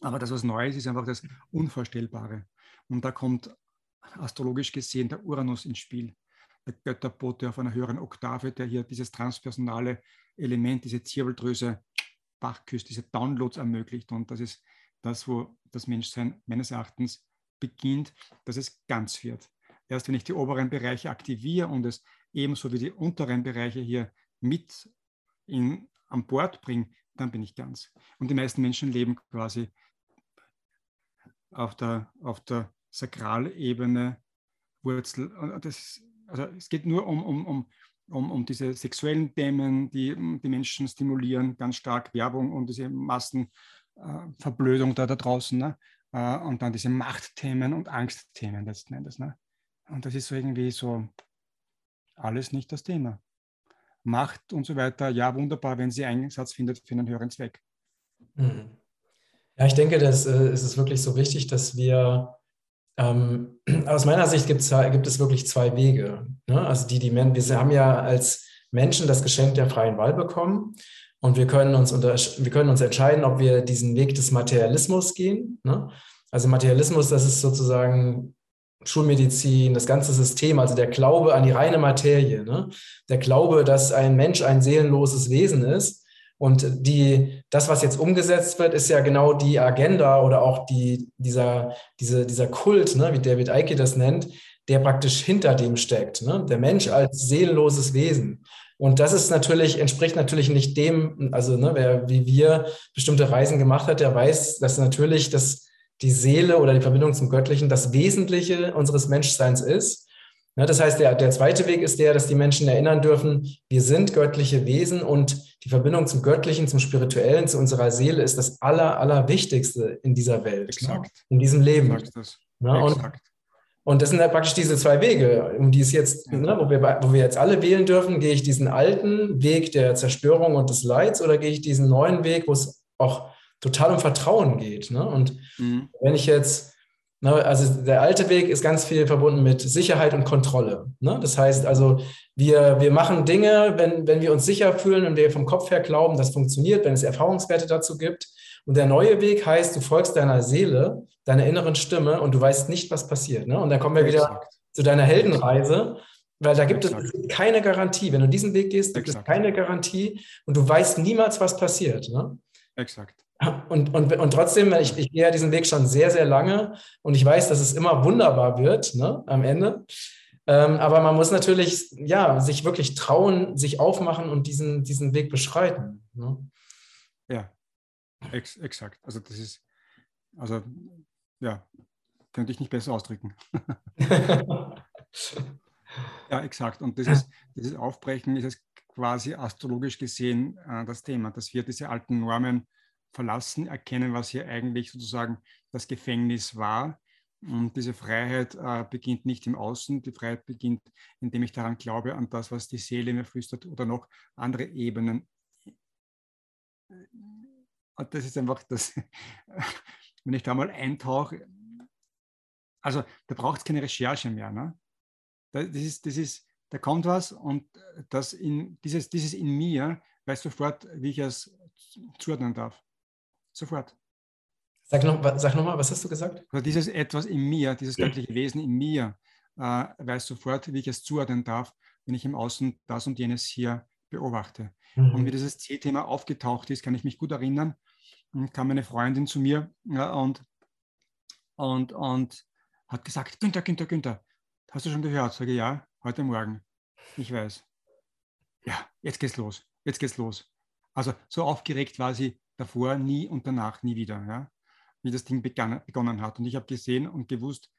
Aber das, was Neues ist, einfach das Unvorstellbare. Und da kommt astrologisch gesehen der Uranus ins Spiel, der Götterbote auf einer höheren Oktave, der hier dieses transpersonale Element, diese Zirbeldrüse wachküsst, diese Downloads ermöglicht. Und das ist das, wo das Menschsein meines Erachtens beginnt, dass es ganz wird. Erst wenn ich die oberen Bereiche aktiviere und es ebenso wie die unteren Bereiche hier mit in, an Bord bringe, dann bin ich ganz. Und die meisten Menschen leben quasi auf der, auf der Sakralebene, Wurzel. Das, also es geht nur um, um, um, um, um diese sexuellen Themen, die die Menschen stimulieren, ganz stark Werbung und diese Massenverblödung äh, da, da draußen. Ne? Äh, und dann diese Machtthemen und Angstthemen letzten Endes. Ne? Und das ist so irgendwie so alles nicht das Thema. Macht und so weiter. Ja, wunderbar, wenn sie Einsatz findet für einen höheren Zweck.
Mhm. Ja, ich denke, das äh, ist wirklich so wichtig, dass wir ähm, *clears throat* aus meiner Sicht gibt es wirklich zwei Wege. Ne? Also die, die wir haben ja als Menschen das Geschenk der freien Wahl bekommen und wir können uns, unter, wir können uns entscheiden, ob wir diesen Weg des Materialismus gehen. Ne? Also Materialismus, das ist sozusagen Schulmedizin, das ganze System, also der Glaube an die reine Materie, ne? der Glaube, dass ein Mensch ein seelenloses Wesen ist und die, das, was jetzt umgesetzt wird, ist ja genau die Agenda oder auch die, dieser, diese, dieser Kult, ne, wie David Icke das nennt, der praktisch hinter dem steckt. Ne? Der Mensch als seelenloses Wesen. Und das ist natürlich, entspricht natürlich nicht dem, also ne, wer wie wir bestimmte Reisen gemacht hat, der weiß, dass natürlich das, die Seele oder die Verbindung zum Göttlichen das Wesentliche unseres Menschseins ist. Ja, das heißt, der, der zweite Weg ist der, dass die Menschen erinnern dürfen, wir sind göttliche Wesen und die Verbindung zum Göttlichen, zum Spirituellen, zu unserer Seele ist das Aller, Allerwichtigste in dieser Welt,
Exakt.
in diesem Leben. Ja, und, und, das sind halt praktisch diese zwei Wege, um die es jetzt, ja. ne, wo, wir, wo wir jetzt alle wählen dürfen, gehe ich diesen alten Weg der Zerstörung und des Leids oder gehe ich diesen neuen Weg, wo es auch total um Vertrauen geht. Ne? Und mhm. wenn ich jetzt Ne, also der alte Weg ist ganz viel verbunden mit Sicherheit und Kontrolle. Ne? Das heißt also, wir, wir machen Dinge, wenn, wenn wir uns sicher fühlen und wir vom Kopf her glauben, das funktioniert, wenn es Erfahrungswerte dazu gibt. Und der neue Weg heißt, du folgst deiner Seele, deiner inneren Stimme und du weißt nicht, was passiert. Ne? Und dann kommen wir wieder Exakt. zu deiner Heldenreise, weil da gibt Exakt. es keine Garantie. Wenn du diesen Weg gehst, gibt Exakt. es keine Garantie und du weißt niemals, was passiert. Ne?
Exakt.
Und, und, und trotzdem, ich, ich gehe ja diesen Weg schon sehr, sehr lange und ich weiß, dass es immer wunderbar wird ne, am Ende. Ähm, aber man muss natürlich ja, sich wirklich trauen, sich aufmachen und diesen, diesen Weg beschreiten. Ne?
Ja, ex exakt. Also das ist, also ja, könnte ich nicht besser ausdrücken. *laughs* ja, exakt. Und dieses, dieses Aufbrechen ist quasi astrologisch gesehen äh, das Thema, dass wir diese alten Normen verlassen, erkennen, was hier eigentlich sozusagen das Gefängnis war. Und diese Freiheit äh, beginnt nicht im Außen, die Freiheit beginnt, indem ich daran glaube, an das, was die Seele mir flüstert oder noch andere Ebenen. Und das ist einfach das, *laughs* wenn ich da mal eintauche, also da braucht es keine Recherche mehr. Ne? Das, ist, das ist, da kommt was und das in, dieses, dieses in mir weiß sofort, wie ich es zuordnen darf sofort.
Sag nochmal, sag noch was hast du gesagt?
Also dieses etwas in mir, dieses ja. göttliche Wesen in mir, äh, weiß sofort, wie ich es zuordnen darf, wenn ich im Außen das und jenes hier beobachte. Mhm. Und wie dieses C-Thema aufgetaucht ist, kann ich mich gut erinnern. Und kam meine Freundin zu mir ja, und, und, und hat gesagt, Günther, Günther, Günther, hast du schon gehört? Sage ja, heute Morgen. Ich weiß. Ja, jetzt geht's los. Jetzt geht's los. Also so aufgeregt war sie, davor nie und danach nie wieder, ja, wie das Ding begann, begonnen hat. Und ich habe gesehen und gewusst,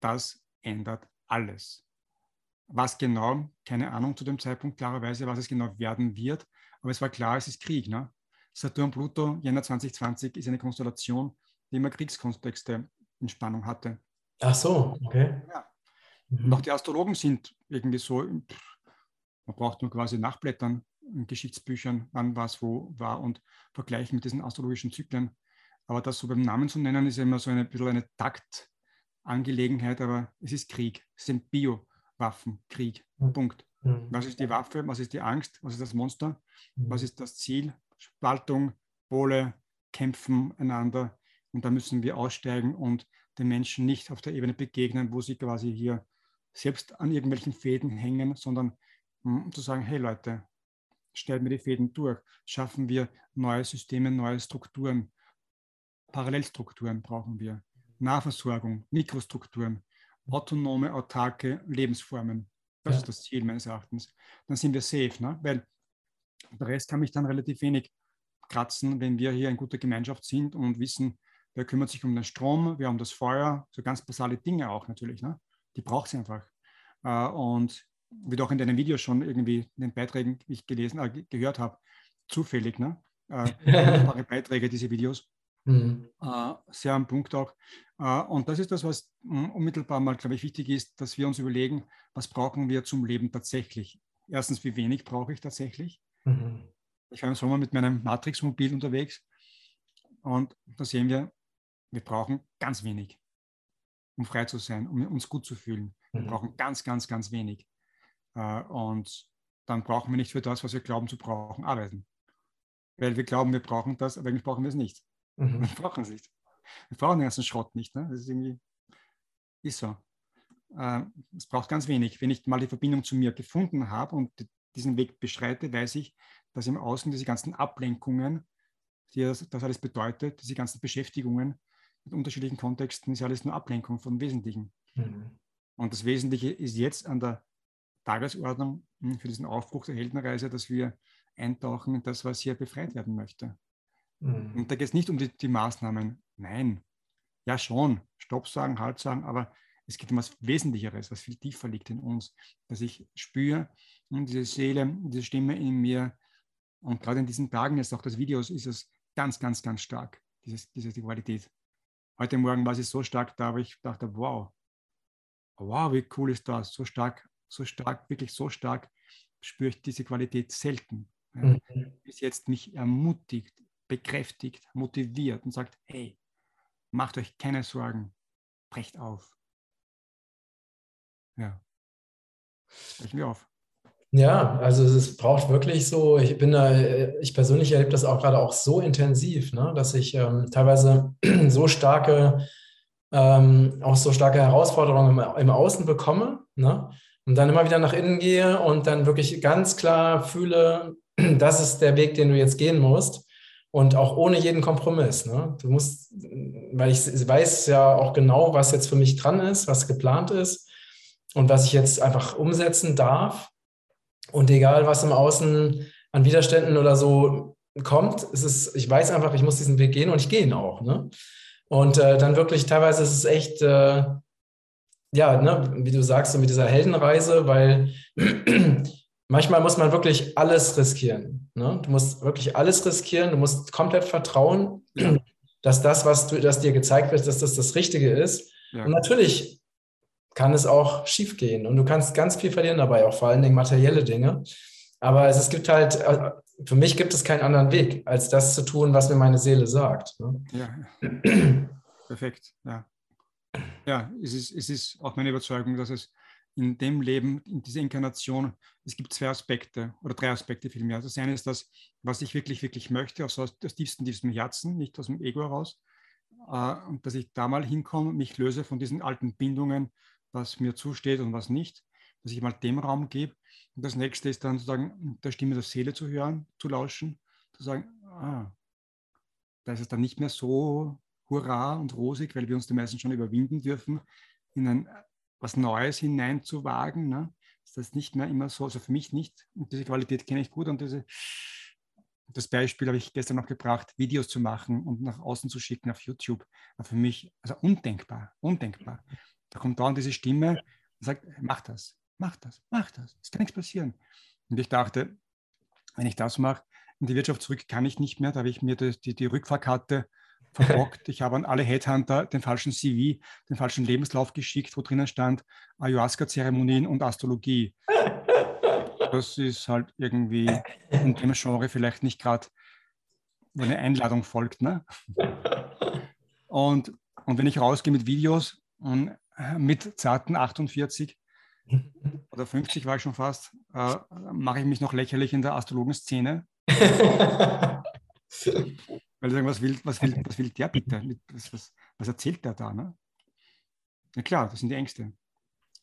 das ändert alles. Was genau, keine Ahnung zu dem Zeitpunkt klarerweise, was es genau werden wird, aber es war klar, es ist Krieg. Ne? Saturn Pluto, Jänner 2020, ist eine Konstellation, die immer Kriegskontexte in Spannung hatte.
Ach so, okay.
Ja. Mhm. Und auch die Astrologen sind irgendwie so, man braucht nur quasi nachblättern, Geschichtsbüchern, wann was wo war und vergleichen mit diesen astrologischen Zyklen. Aber das so beim Namen zu nennen, ist ja immer so eine bisschen eine Taktangelegenheit, aber es ist Krieg. Es sind Biowaffen, Krieg. Mhm. Punkt. Mhm. Was ist die Waffe? Was ist die Angst? Was ist das Monster? Mhm. Was ist das Ziel? Spaltung, Pole, kämpfen einander. Und da müssen wir aussteigen und den Menschen nicht auf der Ebene begegnen, wo sie quasi hier selbst an irgendwelchen Fäden hängen, sondern um zu sagen, hey Leute, stellen wir die Fäden durch, schaffen wir neue Systeme, neue Strukturen. Parallelstrukturen brauchen wir. Nahversorgung, Mikrostrukturen, autonome, autarke Lebensformen. Das ja. ist das Ziel meines Erachtens. Dann sind wir safe, ne? weil der Rest kann mich dann relativ wenig kratzen, wenn wir hier in guter Gemeinschaft sind und wissen, wer kümmert sich um den Strom, wer um das Feuer, so ganz basale Dinge auch natürlich. Ne? Die braucht es einfach. Äh, und wie du auch in deinem Video schon irgendwie in den Beiträgen, die ich gelesen, äh, gehört habe, zufällig, ne? Äh, *laughs* Beiträge, diese Videos. Mhm. Äh, sehr am Punkt auch. Äh, und das ist das, was unmittelbar mal, glaube ich, wichtig ist, dass wir uns überlegen, was brauchen wir zum Leben tatsächlich. Erstens, wie wenig brauche ich tatsächlich? Mhm. Ich war im Sommer mit meinem Matrix-Mobil unterwegs und da sehen wir, wir brauchen ganz wenig, um frei zu sein, um uns gut zu fühlen. Wir mhm. brauchen ganz, ganz, ganz wenig. Äh, und dann brauchen wir nicht für das, was wir glauben zu brauchen, arbeiten. Weil wir glauben, wir brauchen das, aber eigentlich brauchen wir es nicht. Mhm. Wir brauchen es nicht. Wir brauchen den ganzen Schrott nicht. Ne? Das ist irgendwie, ist so. Äh, es braucht ganz wenig. Wenn ich mal die Verbindung zu mir gefunden habe und diesen Weg beschreite, weiß ich, dass im Außen diese ganzen Ablenkungen, die das, das alles bedeutet, diese ganzen Beschäftigungen in unterschiedlichen Kontexten, ist alles nur Ablenkung vom Wesentlichen. Mhm. Und das Wesentliche ist jetzt an der Tagesordnung hm, für diesen Aufbruch der Heldenreise, dass wir eintauchen in das, was hier befreit werden möchte. Mhm. Und da geht es nicht um die, die, Maßnahmen. Nein, ja schon, Stopp sagen, Halt sagen, aber es geht um was Wesentlicheres, was viel tiefer liegt in uns, dass ich spüre, hm, diese Seele, diese Stimme in mir. Und gerade in diesen Tagen, jetzt auch des Videos, ist es ganz, ganz, ganz stark, dieses, diese Qualität. Heute Morgen war sie so stark da, aber ich dachte, wow, wow, wie cool ist das, so stark so stark, wirklich so stark spüre ich diese Qualität selten. Mhm. Bis jetzt mich ermutigt, bekräftigt, motiviert und sagt, hey, macht euch keine Sorgen, brecht auf. Ja, sprechen wir auf.
Ja, also es braucht wirklich so, ich bin da, ich persönlich erlebe das auch gerade auch so intensiv, ne, dass ich ähm, teilweise *clears throat* so starke, ähm, auch so starke Herausforderungen im, im Außen bekomme, ne, und dann immer wieder nach innen gehe und dann wirklich ganz klar fühle, *clears throat* das ist der Weg, den du jetzt gehen musst. Und auch ohne jeden Kompromiss. Ne? Du musst, weil ich weiß ja auch genau, was jetzt für mich dran ist, was geplant ist und was ich jetzt einfach umsetzen darf. Und egal, was im Außen an Widerständen oder so kommt, ist es, ich weiß einfach, ich muss diesen Weg gehen und ich gehe ihn auch. Ne? Und äh, dann wirklich, teilweise ist es echt äh, ja, ne, wie du sagst, so mit dieser Heldenreise, weil *clears throat* manchmal muss man wirklich alles riskieren. Ne? Du musst wirklich alles riskieren, du musst komplett vertrauen, *clears throat* dass das, was du, das dir gezeigt wird, dass das das Richtige ist. Ja. Und natürlich kann es auch schief gehen und du kannst ganz viel verlieren dabei, auch vor allen Dingen materielle Dinge. Aber es, es gibt halt, äh, für mich gibt es keinen anderen Weg, als das zu tun, was mir meine Seele sagt. Ne?
Ja, *clears throat* perfekt, ja. Ja, es ist, es ist auch meine Überzeugung, dass es in dem Leben, in dieser Inkarnation, es gibt zwei Aspekte oder drei Aspekte vielmehr. Das eine ist das, was ich wirklich, wirklich möchte, aus, aus tiefsten, tiefsten Herzen, nicht aus dem Ego heraus. Äh, und dass ich da mal hinkomme mich löse von diesen alten Bindungen, was mir zusteht und was nicht, dass ich mal dem Raum gebe. Und das nächste ist dann sozusagen der Stimme der Seele zu hören, zu lauschen, zu sagen, ah, da ist es dann nicht mehr so hurra und rosig, weil wir uns die meisten schon überwinden dürfen, in ein, was Neues hineinzuwagen. Ne? Ist das nicht mehr immer so, also für mich nicht. Und diese Qualität kenne ich gut und diese, das Beispiel habe ich gestern noch gebracht, Videos zu machen und nach außen zu schicken auf YouTube. War für mich also undenkbar, undenkbar. Da kommt dauernd diese Stimme und sagt, mach das, mach das, mach das, es kann nichts passieren. Und ich dachte, wenn ich das mache, in die Wirtschaft zurück kann ich nicht mehr, da habe ich mir die, die, die Rückfahrkarte verbockt. Ich habe an alle Headhunter den falschen CV, den falschen Lebenslauf geschickt, wo drinnen stand Ayahuasca-Zeremonien und Astrologie. Das ist halt irgendwie in dem Genre vielleicht nicht gerade, wo eine Einladung folgt. Ne? Und, und wenn ich rausgehe mit Videos und mit zarten 48 oder 50 war ich schon fast, äh, mache ich mich noch lächerlich in der Astrologenszene. *laughs* Weil sagen, was will, was will, *laughs* was will der bitte? Was, was, was erzählt der da? Ne? Na klar, das sind die Ängste.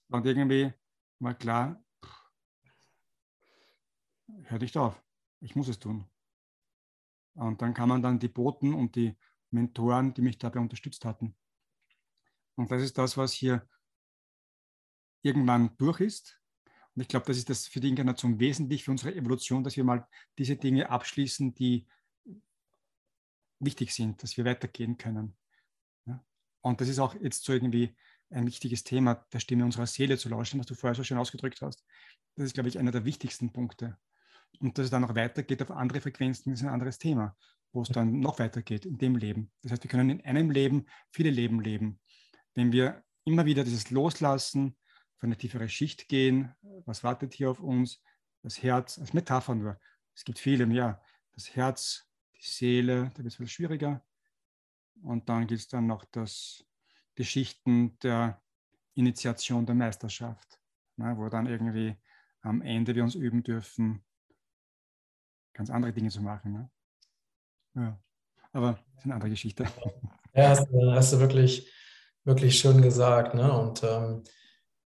Und irgendwie war klar, hör nicht auf, ich muss es tun. Und dann kamen dann die Boten und die Mentoren, die mich dabei unterstützt hatten. Und das ist das, was hier irgendwann durch ist. Und ich glaube, das ist das für die Inkarnation wesentlich, für unsere Evolution, dass wir mal diese Dinge abschließen, die wichtig sind, dass wir weitergehen können. Ja? Und das ist auch jetzt so irgendwie ein wichtiges Thema, der Stimme unserer Seele zu lauschen, was du vorher so schön ausgedrückt hast. Das ist, glaube ich, einer der wichtigsten Punkte. Und dass es dann noch weitergeht auf andere Frequenzen, ist ein anderes Thema, wo es dann noch weitergeht in dem Leben. Das heißt, wir können in einem Leben viele Leben leben. Wenn wir immer wieder dieses Loslassen, für eine tiefere Schicht gehen, was wartet hier auf uns, das Herz, als Metapher nur. Es gibt viele mehr. Das Herz, Seele, da wird es viel schwieriger. Und dann gibt es dann noch das, die Schichten der Initiation der Meisterschaft, ne, wo dann irgendwie am Ende wir uns üben dürfen, ganz andere Dinge zu machen. Ne? Ja. Aber das ist eine andere Geschichte.
Ja, hast, hast du wirklich, wirklich schön gesagt. Ne? Und ähm,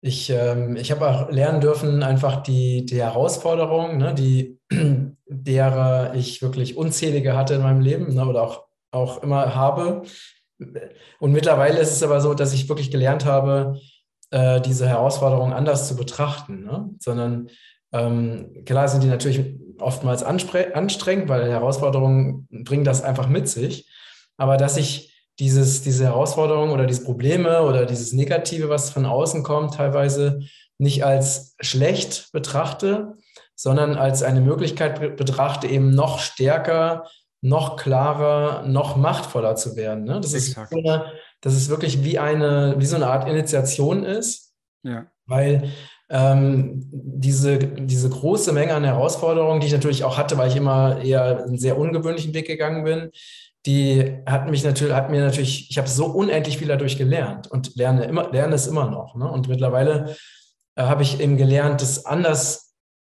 ich, ähm, ich habe auch lernen dürfen, einfach die, die Herausforderungen, ne, die, derer ich wirklich unzählige hatte in meinem Leben ne, oder auch, auch immer habe. Und mittlerweile ist es aber so, dass ich wirklich gelernt habe, äh, diese Herausforderungen anders zu betrachten, ne? sondern ähm, klar sind die natürlich oftmals anstrengend, weil Herausforderungen bringen das einfach mit sich. Aber dass ich dieses, diese Herausforderungen oder diese Probleme oder dieses Negative, was von außen kommt, teilweise nicht als schlecht betrachte, sondern als eine Möglichkeit betrachte, eben noch stärker, noch klarer, noch machtvoller zu werden. Ne? Das, ist so eine, das ist wirklich wie eine, wie so eine Art Initiation ist. Ja. Weil ähm, diese, diese große Menge an Herausforderungen, die ich natürlich auch hatte, weil ich immer eher einen sehr ungewöhnlichen Weg gegangen bin, die hat mich natürlich, hat mir natürlich, ich habe so unendlich viel dadurch gelernt und lerne immer, lerne es immer noch. Ne? Und mittlerweile äh, habe ich eben gelernt, das anders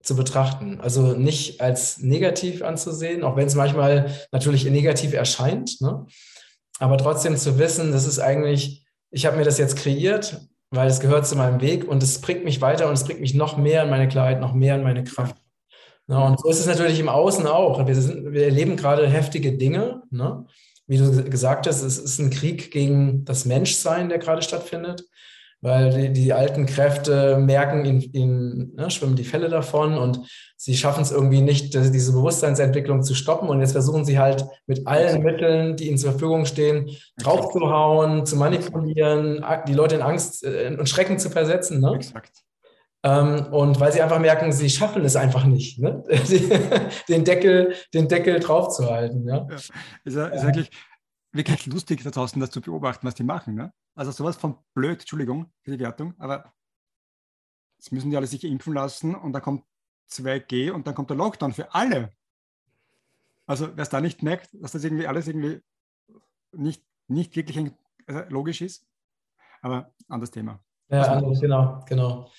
zu betrachten. Also nicht als negativ anzusehen, auch wenn es manchmal natürlich negativ erscheint. Ne? Aber trotzdem zu wissen, das ist eigentlich, ich habe mir das jetzt kreiert, weil es gehört zu meinem Weg und es bringt mich weiter und es bringt mich noch mehr in meine Klarheit, noch mehr in meine Kraft. Ne? Und so ist es natürlich im Außen auch. Wir, sind, wir erleben gerade heftige Dinge. Ne? Wie du gesagt hast, es ist ein Krieg gegen das Menschsein, der gerade stattfindet, weil die, die alten Kräfte merken, ihnen, ihnen ne, schwimmen die Fälle davon und sie schaffen es irgendwie nicht, diese Bewusstseinsentwicklung zu stoppen. Und jetzt versuchen sie halt mit allen Mitteln, die ihnen zur Verfügung stehen, draufzuhauen, zu manipulieren, die Leute in Angst äh, und Schrecken zu versetzen. Ne? Exakt. Ähm, und weil sie einfach merken, sie schaffen es einfach nicht, ne? *laughs* den, Deckel, den Deckel draufzuhalten. Ja? Ja,
ist, ja, ist wirklich, wirklich lustig da draußen, das zu beobachten, was die machen. Ne? Also sowas von blöd, Entschuldigung für die Wertung, aber jetzt müssen die alle sich impfen lassen und dann kommt 2G und dann kommt der Lockdown für alle. Also wer es da nicht merkt, dass das irgendwie alles irgendwie nicht, nicht wirklich also logisch ist, aber anderes Thema.
Ja, anderes, genau, genau.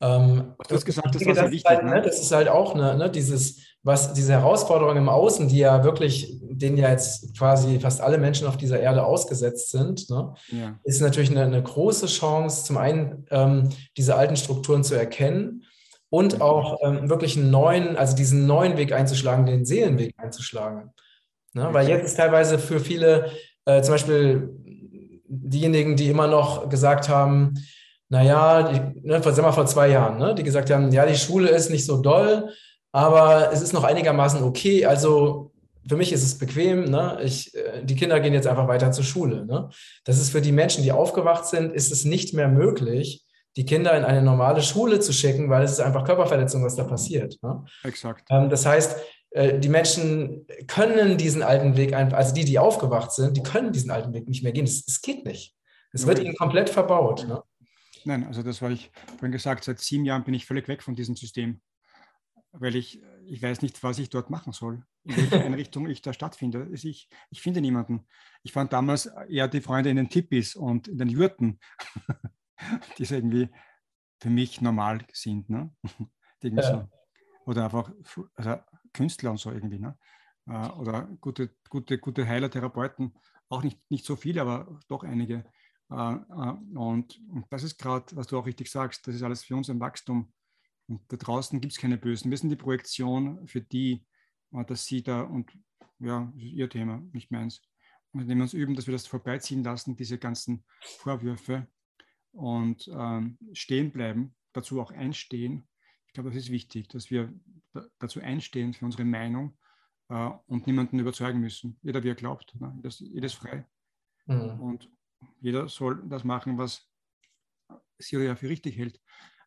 Ähm, du hast gesagt, das war sehr wichtig. Halt, ne? ne? Das ist halt auch ne, ne, dieses, was diese Herausforderung im Außen, die ja wirklich, denen ja jetzt quasi fast alle Menschen auf dieser Erde ausgesetzt sind, ne, ja. ist natürlich eine, eine, große Chance, zum einen ähm, diese alten Strukturen zu erkennen und auch ähm, wirklich einen neuen, also diesen neuen Weg einzuschlagen, den Seelenweg einzuschlagen. Ne? Weil jetzt ist teilweise für viele, äh, zum Beispiel diejenigen, die immer noch gesagt haben, naja, die, ne, sagen wir vor zwei Jahren, ne, die gesagt haben, ja, die Schule ist nicht so doll, aber es ist noch einigermaßen okay. Also für mich ist es bequem. Ne? Ich, äh, die Kinder gehen jetzt einfach weiter zur Schule. Ne? Das ist für die Menschen, die aufgewacht sind, ist es nicht mehr möglich, die Kinder in eine normale Schule zu schicken, weil es ist einfach Körperverletzung, was da passiert. Ne? Exakt. Ähm, das heißt, äh, die Menschen können diesen alten Weg einfach, also die, die aufgewacht sind, die können diesen alten Weg nicht mehr gehen. Es geht nicht. Es wird ihnen komplett verbaut. Ne?
Nein, also das war ich vorhin gesagt, seit sieben Jahren bin ich völlig weg von diesem System, weil ich, ich weiß nicht, was ich dort machen soll, in welcher *laughs* Einrichtung ich da stattfinde. Ich, ich finde niemanden. Ich fand damals eher die Freunde in den Tippis und in den Jurten, *laughs* die irgendwie für mich normal sind. Ne? *laughs* Ja. So. Oder einfach also Künstler und so irgendwie. Ne? Äh, oder gute, gute, gute Heiler, Therapeuten, auch nicht, nicht so viele, aber doch einige. Äh, äh, und, und das ist gerade, was du auch richtig sagst, das ist alles für uns ein Wachstum. Und da draußen gibt es keine Bösen. Wir sind die Projektion für die, äh, dass sie da und ja, das ist ihr Thema, nicht meins. Und indem wir uns üben, dass wir das vorbeiziehen lassen, diese ganzen Vorwürfe und ähm, stehen bleiben, dazu auch einstehen. Ich glaube, das ist wichtig, dass wir dazu einstehen für unsere Meinung äh, und niemanden überzeugen müssen. Jeder, wie er glaubt. Ne? Das, jedes frei. Mhm. Und jeder soll das machen, was sie er für richtig hält.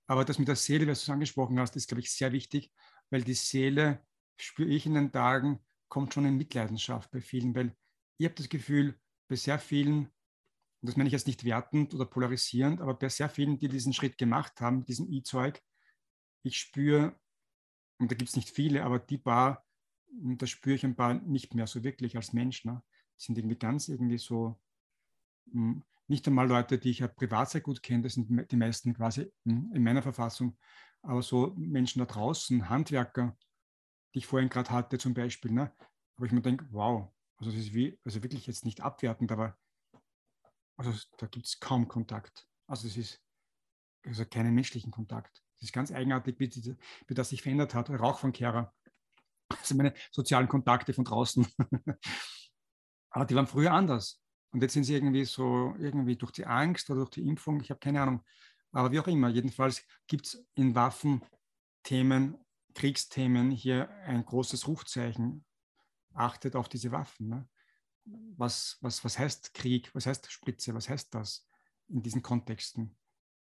Aber das mit der Seele, was du angesprochen hast, ist, glaube ich, sehr wichtig, weil die Seele, spüre ich in den Tagen, kommt schon in Mitleidenschaft bei vielen, weil ich habe das Gefühl, bei sehr vielen, und das meine ich jetzt nicht wertend oder polarisierend, aber bei sehr vielen, die diesen Schritt gemacht haben, diesem E-Zeug, ich spüre und da gibt es nicht viele, aber die paar, da spüre ich ein paar nicht mehr so wirklich als Mensch. Ne? Die sind irgendwie ganz irgendwie so, nicht einmal Leute, die ich ja privat sehr gut kenne, das sind die meisten quasi in meiner Verfassung, aber so Menschen da draußen, Handwerker, die ich vorhin gerade hatte zum Beispiel, ne? aber ich mir denke, wow, also das ist wie, also wirklich jetzt nicht abwertend, aber also da gibt es kaum Kontakt. Also es ist also keinen menschlichen Kontakt. Das ist ganz eigenartig, wie, die, wie das sich verändert hat. Rauch von Kehrer. Das sind meine sozialen Kontakte von draußen. *laughs* Aber die waren früher anders. Und jetzt sind sie irgendwie so, irgendwie durch die Angst oder durch die Impfung, ich habe keine Ahnung. Aber wie auch immer, jedenfalls gibt es in Waffenthemen, Kriegsthemen hier ein großes Rufzeichen. Achtet auf diese Waffen. Ne? Was, was, was heißt Krieg? Was heißt Spritze? Was heißt das in diesen Kontexten?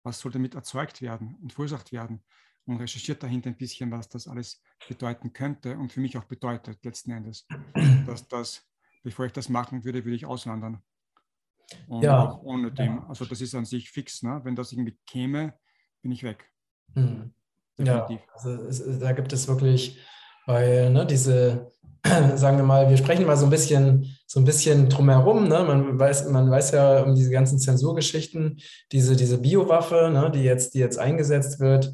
was soll damit erzeugt werden und verursacht werden und recherchiert dahinter ein bisschen, was das alles bedeuten könnte und für mich auch bedeutet letzten Endes, dass das, bevor ich das machen würde, würde ich auswandern. Und ja. auch ohne dem, also das ist an sich fix, ne? wenn das irgendwie käme, bin ich weg.
Mhm. Ja, also es, da gibt es wirklich, weil ne, diese *clears throat* sagen wir mal, wir sprechen mal so ein bisschen, so ein bisschen drumherum. Ne? Man, weiß, man weiß ja um diese ganzen Zensurgeschichten, diese, diese Biowaffe, ne, die, jetzt, die jetzt eingesetzt wird,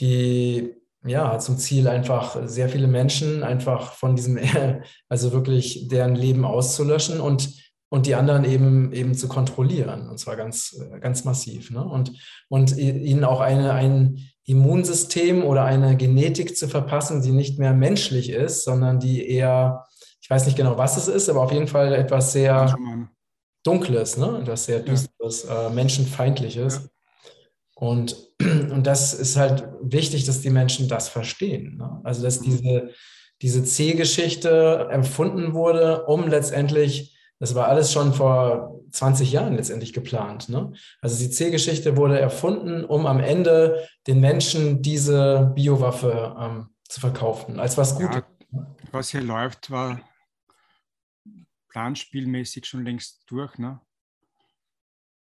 die ja, hat zum Ziel einfach sehr viele Menschen einfach von diesem, *laughs* also wirklich deren Leben auszulöschen und, und die anderen eben, eben zu kontrollieren. Und zwar ganz, ganz massiv. Ne? Und, und ihnen auch eine, ein, Immunsystem oder eine Genetik zu verpassen, die nicht mehr menschlich ist, sondern die eher, ich weiß nicht genau, was es ist, aber auf jeden Fall etwas sehr Dunkles, ne? etwas sehr Düsteres, ja. äh, Menschenfeindliches. Ja. Und, *clears throat* und das ist halt wichtig, dass die Menschen das verstehen. Ne? Also, dass mhm. diese, diese C-Geschichte empfunden wurde, um letztendlich das war alles schon vor 20 Jahren letztendlich geplant. Ne? Also die C-Geschichte wurde erfunden, um am Ende den Menschen diese Biowaffe ähm, zu verkaufen, als was Gutes.
Ja, was hier läuft, war planspielmäßig schon längst durch. Ne?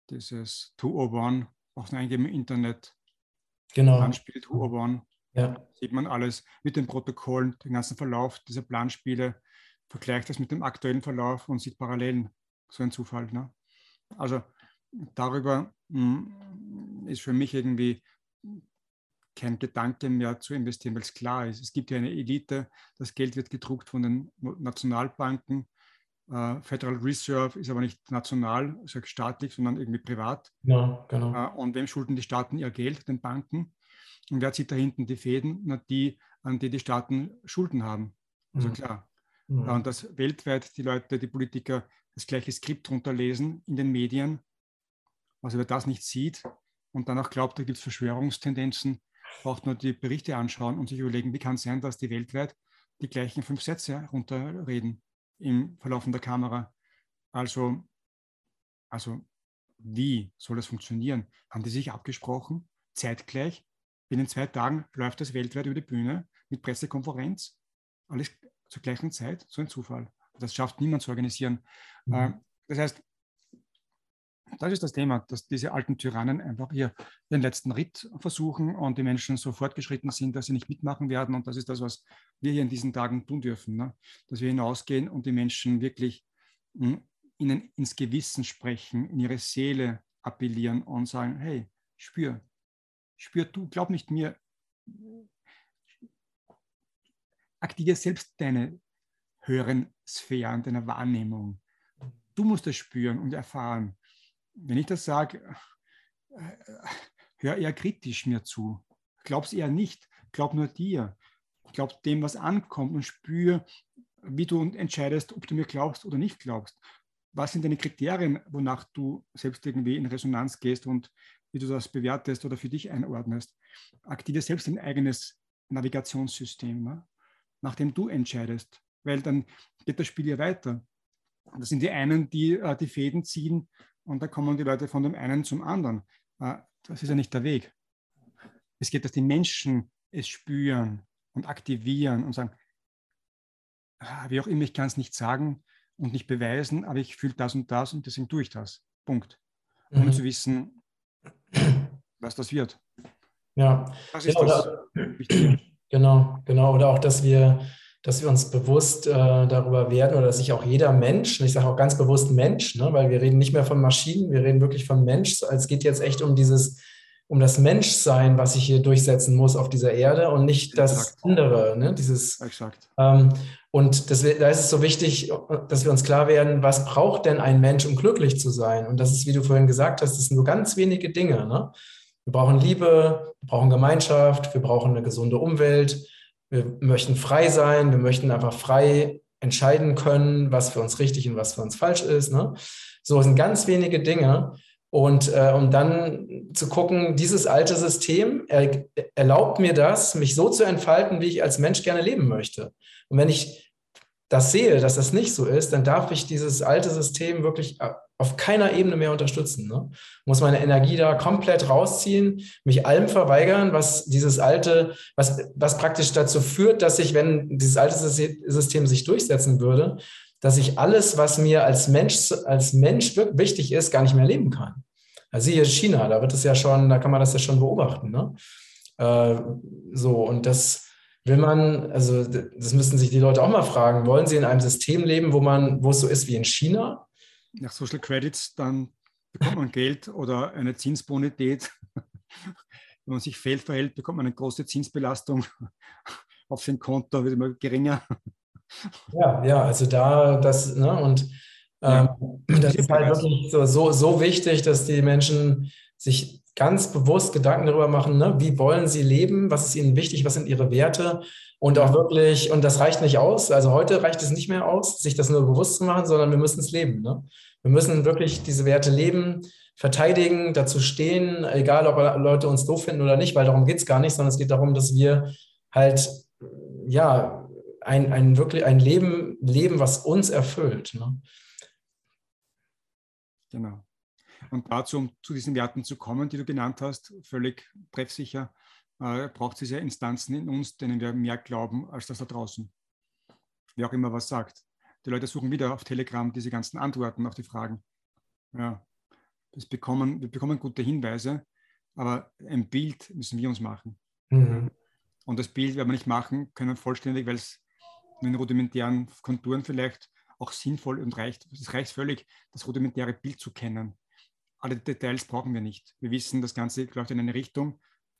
Dieses 201, auch eingeben im Internet.
Genau.
Planspiel 201. Ja. Sieht man alles mit den Protokollen, den ganzen Verlauf dieser Planspiele vergleicht das mit dem aktuellen Verlauf und sieht Parallelen. So ein Zufall. Ne? Also darüber mh, hm, ist für mich irgendwie kein Gedanke mehr zu investieren, weil es klar ist. Es gibt ja eine Elite, das Geld wird gedruckt von den Nationalbanken. Uh, Federal Reserve ist aber nicht national, also staatlich, sondern irgendwie privat.
Ja, genau.
Uh, und wem schulden die Staaten ihr Geld? Den Banken. Und wer zieht da hinten die Fäden? Na, die, an die die Staaten Schulden haben. Also mhm. klar, Mhm. Und dass weltweit die Leute, die Politiker das gleiche Skript runterlesen in den Medien, also wer das nicht sieht und dann auch glaubt, da gibt es Verschwörungstendenzen, braucht nur die Berichte anschauen und sich überlegen, wie kann es sein, dass die weltweit die gleichen fünf Sätze runterreden im Verlauf der Kamera. Also, also wie soll das funktionieren? Haben die sich abgesprochen? Zeitgleich? Binnen zwei Tagen läuft das weltweit über die Bühne mit Pressekonferenz. Alles zur gleichen Zeit, so ein Zufall. Das schafft niemand zu organisieren. Mhm. Ähm, das heißt, das ist das Thema, dass diese alten Tyrannen einfach hier den letzten Ritt versuchen und die Menschen so fortgeschritten sind, dass sie nicht mitmachen werden. Und das ist das, was wir hier in diesen Tagen tun dürfen. Ne? Dass wir hinausgehen und die Menschen wirklich mh, hm, ihnen ins Gewissen sprechen, in ihre Seele appellieren und sagen, hey, spür, spür du, glaub nicht mir, aktiviere selbst deine höheren Sphären deiner Wahrnehmung. Du musst das spüren und erfahren. Wenn ich das sage, äh, hör eher kritisch mir zu. Glaub's eher nicht. Glaub nur dir. Glaub dem, was ankommt und spür, wie du entscheidest, ob du mir glaubst oder nicht glaubst. Was sind deine Kriterien, wonach du selbst irgendwie in Resonanz gehst und wie du das bewertest oder für dich einordnest? Aktiviere selbst dein eigenes Navigationssystem. Ne? Nachdem du entscheidest, weil dann geht das Spiel ja weiter. Das sind die einen, die äh, die Fäden ziehen und da kommen die Leute von dem einen zum anderen. Äh, das ist ja nicht der Weg. Es geht, dass die Menschen es spüren und aktivieren und sagen, ah, wie auch immer, ich kann es nicht sagen und nicht beweisen, aber ich fühle das und das und deswegen tue ich das. Punkt. Um mhm. zu wissen, was das wird.
Ja.
Das ist ja, das Wichtige.
Genau, genau. Oder auch, dass wir, dass wir uns bewusst äh, darüber werden oder dass sich auch jeder Mensch, und ich sage auch ganz bewusst Mensch, ne, weil wir reden nicht mehr von Maschinen, wir reden wirklich von Mensch. Es geht jetzt echt um dieses, um das Menschsein, was sich hier durchsetzen muss auf dieser Erde und nicht das Exakt. andere, ne, dieses. Exakt. Ähm, und das, da ist es so wichtig, dass wir uns klar werden, was braucht denn ein Mensch, um glücklich zu sein? Und das ist, wie du vorhin gesagt hast, das sind nur ganz wenige Dinge. Ne? Wir brauchen Liebe, wir brauchen Gemeinschaft, wir brauchen eine gesunde Umwelt, wir möchten frei sein, wir möchten einfach frei entscheiden können, was für uns richtig und was für uns falsch ist. Ne? So sind ganz wenige Dinge. Und äh, um dann zu gucken, dieses alte System er, erlaubt mir das, mich so zu entfalten, wie ich als Mensch gerne leben möchte. Und wenn ich das sehe, dass das nicht so ist, dann darf ich dieses alte System wirklich äh, auf keiner Ebene mehr unterstützen. Ne? Muss meine Energie da komplett rausziehen, mich allem verweigern, was dieses alte, was, was praktisch dazu führt, dass ich, wenn dieses alte System sich durchsetzen würde, dass ich alles, was mir als Mensch, als Mensch wichtig ist, gar nicht mehr leben kann. Also siehe China, da wird es ja schon, da kann man das ja schon beobachten. Ne? Äh, so, und das, Will man, also das müssten sich die Leute auch mal fragen, wollen sie in einem System leben, wo man, wo es so ist wie in China?
Nach Social Credits, dann bekommt man Geld oder eine Zinsbonität. *laughs* Wenn man sich fehl verhält, bekommt man eine große Zinsbelastung *laughs* auf sein Konto, wird immer geringer.
Ja, ja, also da das, ne, und ähm, ja, das ist halt wirklich so, so, so wichtig, dass die Menschen sich ganz bewusst Gedanken darüber machen, ne? wie wollen sie leben, was ist ihnen wichtig, was sind ihre Werte und auch wirklich, und das reicht nicht aus, also heute reicht es nicht mehr aus, sich das nur bewusst zu machen, sondern wir müssen es leben. Ne? Wir müssen wirklich diese Werte leben, verteidigen, dazu stehen, egal ob Leute uns doof finden oder nicht, weil darum geht es gar nicht, sondern es geht darum, dass wir halt, ja, ein, ein wirklich ein Leben leben, was uns erfüllt. Ne?
Genau. Und dazu, um zu diesen Werten zu kommen, die du genannt hast, völlig treffsicher, äh, braucht es diese Instanzen in uns, denen wir mehr glauben als das da draußen. Wer auch immer was sagt. Die Leute suchen wieder auf Telegram diese ganzen Antworten auf die Fragen. Ja, das bekommen, wir bekommen gute Hinweise, aber ein Bild müssen wir uns machen. Mhm. Und das Bild werden wir nicht machen können vollständig, weil es in rudimentären Konturen vielleicht auch sinnvoll und reicht. Es reicht völlig, das rudimentäre Bild zu kennen alle Details brauchen wir nicht. Wir wissen, das Ganze läuft in eine Richtung,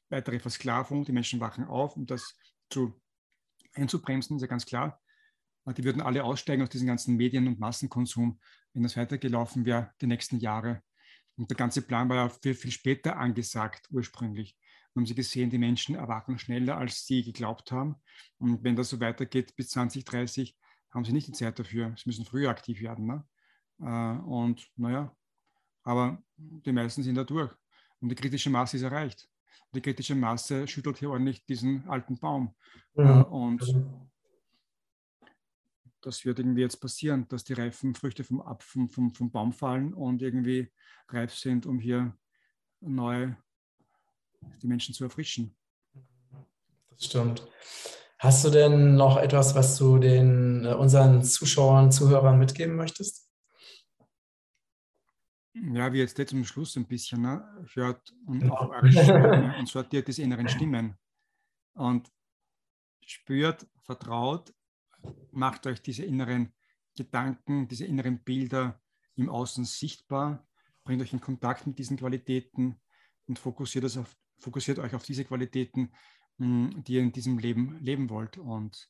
weitere Versklavung, die Menschen wachen auf, um das zu einzubremsen, ist ja ganz klar. Die würden alle aussteigen aus diesem ganzen Medien- und Massenkonsum, wenn das weitergelaufen wäre, die nächsten Jahre. Und der ganze Plan war ja viel, viel später angesagt, ursprünglich. Und haben sie gesehen, die Menschen erwachen schneller, als sie geglaubt haben. Und wenn das so weitergeht bis 2030, haben sie nicht die Zeit dafür. Sie müssen früher aktiv werden. Ne? Äh, und naja, aber die meisten sind da durch. Und die kritische Masse ist erreicht. Die kritische Masse schüttelt hier ordentlich diesen alten Baum. Ja. Äh, und das wird irgendwie jetzt passieren, dass die reifen Früchte vom, Ab, vom, vom, Baum fallen und irgendwie reif sind, um hier neu die Menschen zu erfrischen.
Das stimmt. Hast du denn noch etwas, was du den äh, unseren Zuschauern, Zuhörern mitgeben möchtest?
ja, wie jetzt zum Schluss ein bisschen, ne, hört und Stimme *laughs* und sortiert diese inneren Stimmen. Und spürt, vertraut, macht euch diese inneren Gedanken, diese inneren Bilder im Außen sichtbar, bringt euch in Kontakt mit diesen Qualitäten und fokussiert, auf, fokussiert euch auf diese Qualitäten, hm, die ihr in diesem Leben leben wollt. Und,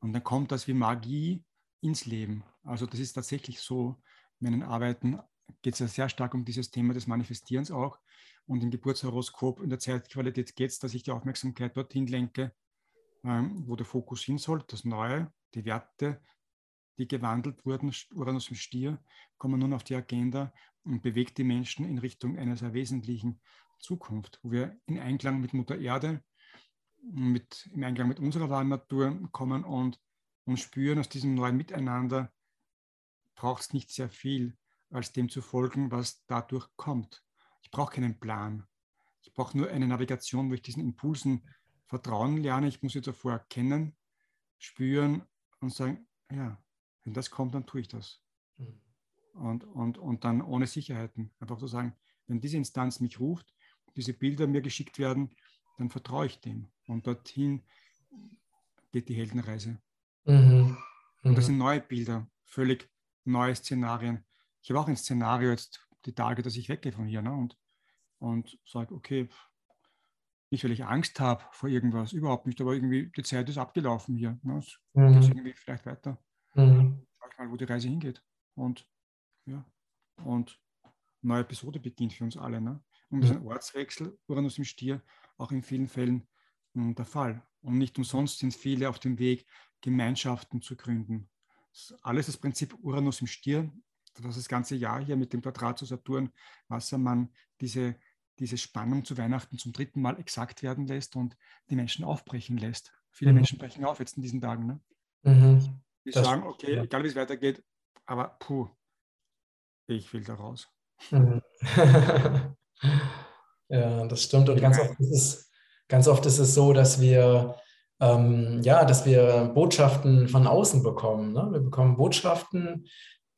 und dann kommt das wie Magie ins Leben. Also das ist tatsächlich so, meinen Arbeiten geht es ja sehr stark um dieses Thema des Manifestierens auch. Und im Geburtshoroskop in der Zeitqualität geht es, dass ich die Aufmerksamkeit dorthin lenke, ähm, wo der Fokus hin soll, das Neue, die Werte, die gewandelt wurden, Uranus im Stier, kommen nun auf die Agenda und bewegt die Menschen in Richtung einer sehr wesentlichen Zukunft, wo wir in Einklang mit Mutter Erde, mit, im Einklang mit unserer wahren kommen und, und spüren, aus diesem neuen Miteinander braucht es nicht sehr viel als dem zu folgen, was dadurch kommt. Ich brauche keinen Plan. Ich brauche nur eine Navigation, wo ich diesen Impulsen vertrauen lerne. Ich muss sie davor erkennen, spüren und sagen, ja, wenn das kommt, dann tue ich das. Mhm. Und, und, und dann ohne Sicherheiten. Einfach zu so sagen, wenn diese Instanz mich ruft, diese Bilder mir geschickt werden, dann vertraue ich dem. Und dorthin geht die Heldenreise. Mhm. Und das mhm. sind neue Bilder, völlig neue Szenarien. Ich habe auch ein Szenario jetzt die Tage, dass ich weggehe von hier ne? und, und sage, okay, nicht, weil ich Angst habe vor irgendwas, überhaupt nicht, aber irgendwie die Zeit ist abgelaufen hier. Ne? Es mhm. geht irgendwie vielleicht weiter. Mhm. Schau ich mal, wo die Reise hingeht. Und ja, und neue Episode beginnt für uns alle. Ne? Und das ist ein Ortswechsel, Uranus im Stier, auch in vielen Fällen mh, hm, der Fall. Und nicht umsonst sind viele auf dem Weg, Gemeinschaften zu gründen. Das alles das Prinzip Uranus im Stier, das das ganze Jahr hier mit dem Quadrat zu Saturn, Wassermann, diese, diese Spannung zu Weihnachten zum dritten Mal exakt werden lässt und die Menschen aufbrechen lässt. Viele mhm. Menschen brechen auf jetzt in diesen Tagen. Ne? Mhm. Die das sagen, okay, ja. egal wie es weitergeht, aber puh, ich will da raus. Mhm. *laughs*
ja, das stimmt. Und ganz oft ist es, ganz oft ist es so, dass wir ähm, ja, dass wir Botschaften von außen bekommen. Ne? Wir bekommen Botschaften,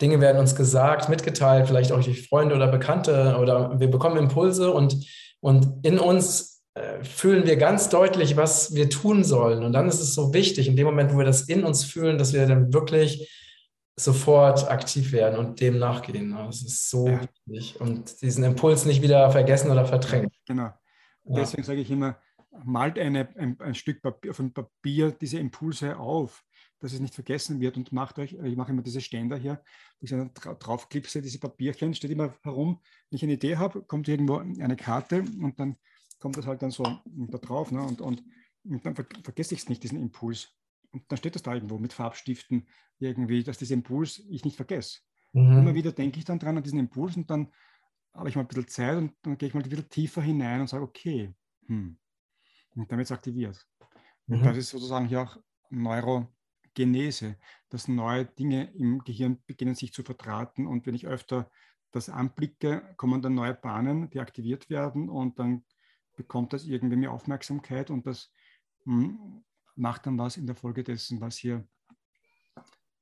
Dinge werden uns gesagt, mitgeteilt, vielleicht auch durch Freunde oder Bekannte oder wir bekommen Impulse und, und in uns äh, fühlen wir ganz deutlich, was wir tun sollen. Und dann ist es so wichtig, in dem Moment, wo wir das in uns fühlen, dass wir dann wirklich sofort aktiv werden und dem nachgehen. Das ist so ja. wichtig. Und diesen Impuls nicht wieder vergessen oder verdrängen.
Genau. Deswegen ja. sage ich immer, malt eine, ein, ein, Stück Papier, von Papier diese Impulse auf, dass es nicht vergessen wird und macht euch, ich mache immer diese Ständer hier, ich draufklipse diese Papierchen, steht immer herum. Wenn ich eine Idee habe, kommt irgendwo eine Karte und dann kommt das halt dann so da drauf ne? und, und, und dann ver vergesse ich es nicht, diesen Impuls. Und dann steht das da irgendwo mit Farbstiften irgendwie, dass dieser Impuls ich nicht vergesse. Mhm. Immer wieder denke ich dann dran an diesen Impuls und dann habe ich mal ein bisschen Zeit und dann gehe ich mal ein bisschen tiefer hinein und sage, okay, hm, und damit ist aktiviert. Und mhm. das ist sozusagen hier auch Neurogenese, dass neue Dinge im Gehirn beginnen sich zu verdrahten. Und wenn ich öfter das anblicke, kommen dann neue Bahnen, die aktiviert werden und dann bekommt das irgendwie mehr Aufmerksamkeit und das hm, macht dann was in der Folge dessen, was hier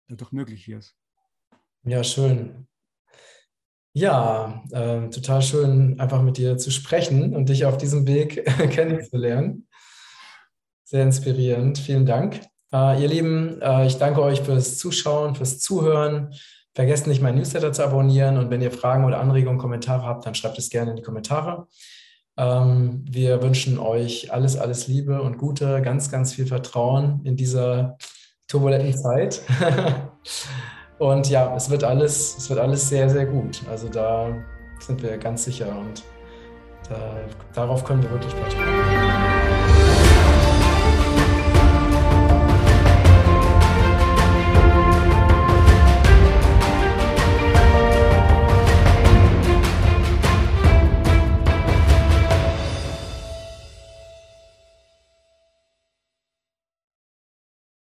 dadurch möglich ist.
Ja, schön. Ja, äh, total schön, einfach mit dir zu sprechen und dich auf diesem Weg *laughs* kennenzulernen. Sehr inspirierend. Vielen Dank. Äh, ihr Lieben, äh, ich danke euch fürs Zuschauen, fürs Zuhören. Vergesst nicht, mein Newsletter zu abonnieren und wenn ihr Fragen oder Anregungen, Kommentare habt, dann schreibt es gerne in die Kommentare. Ähm, wir wünschen euch alles, alles Liebe und Gute, ganz, ganz viel Vertrauen in dieser turbulenten Zeit. *laughs* Und ja, es wird alles, es wird alles sehr, sehr gut. Also da sind wir ganz sicher und da, darauf können wir wirklich vertrauen.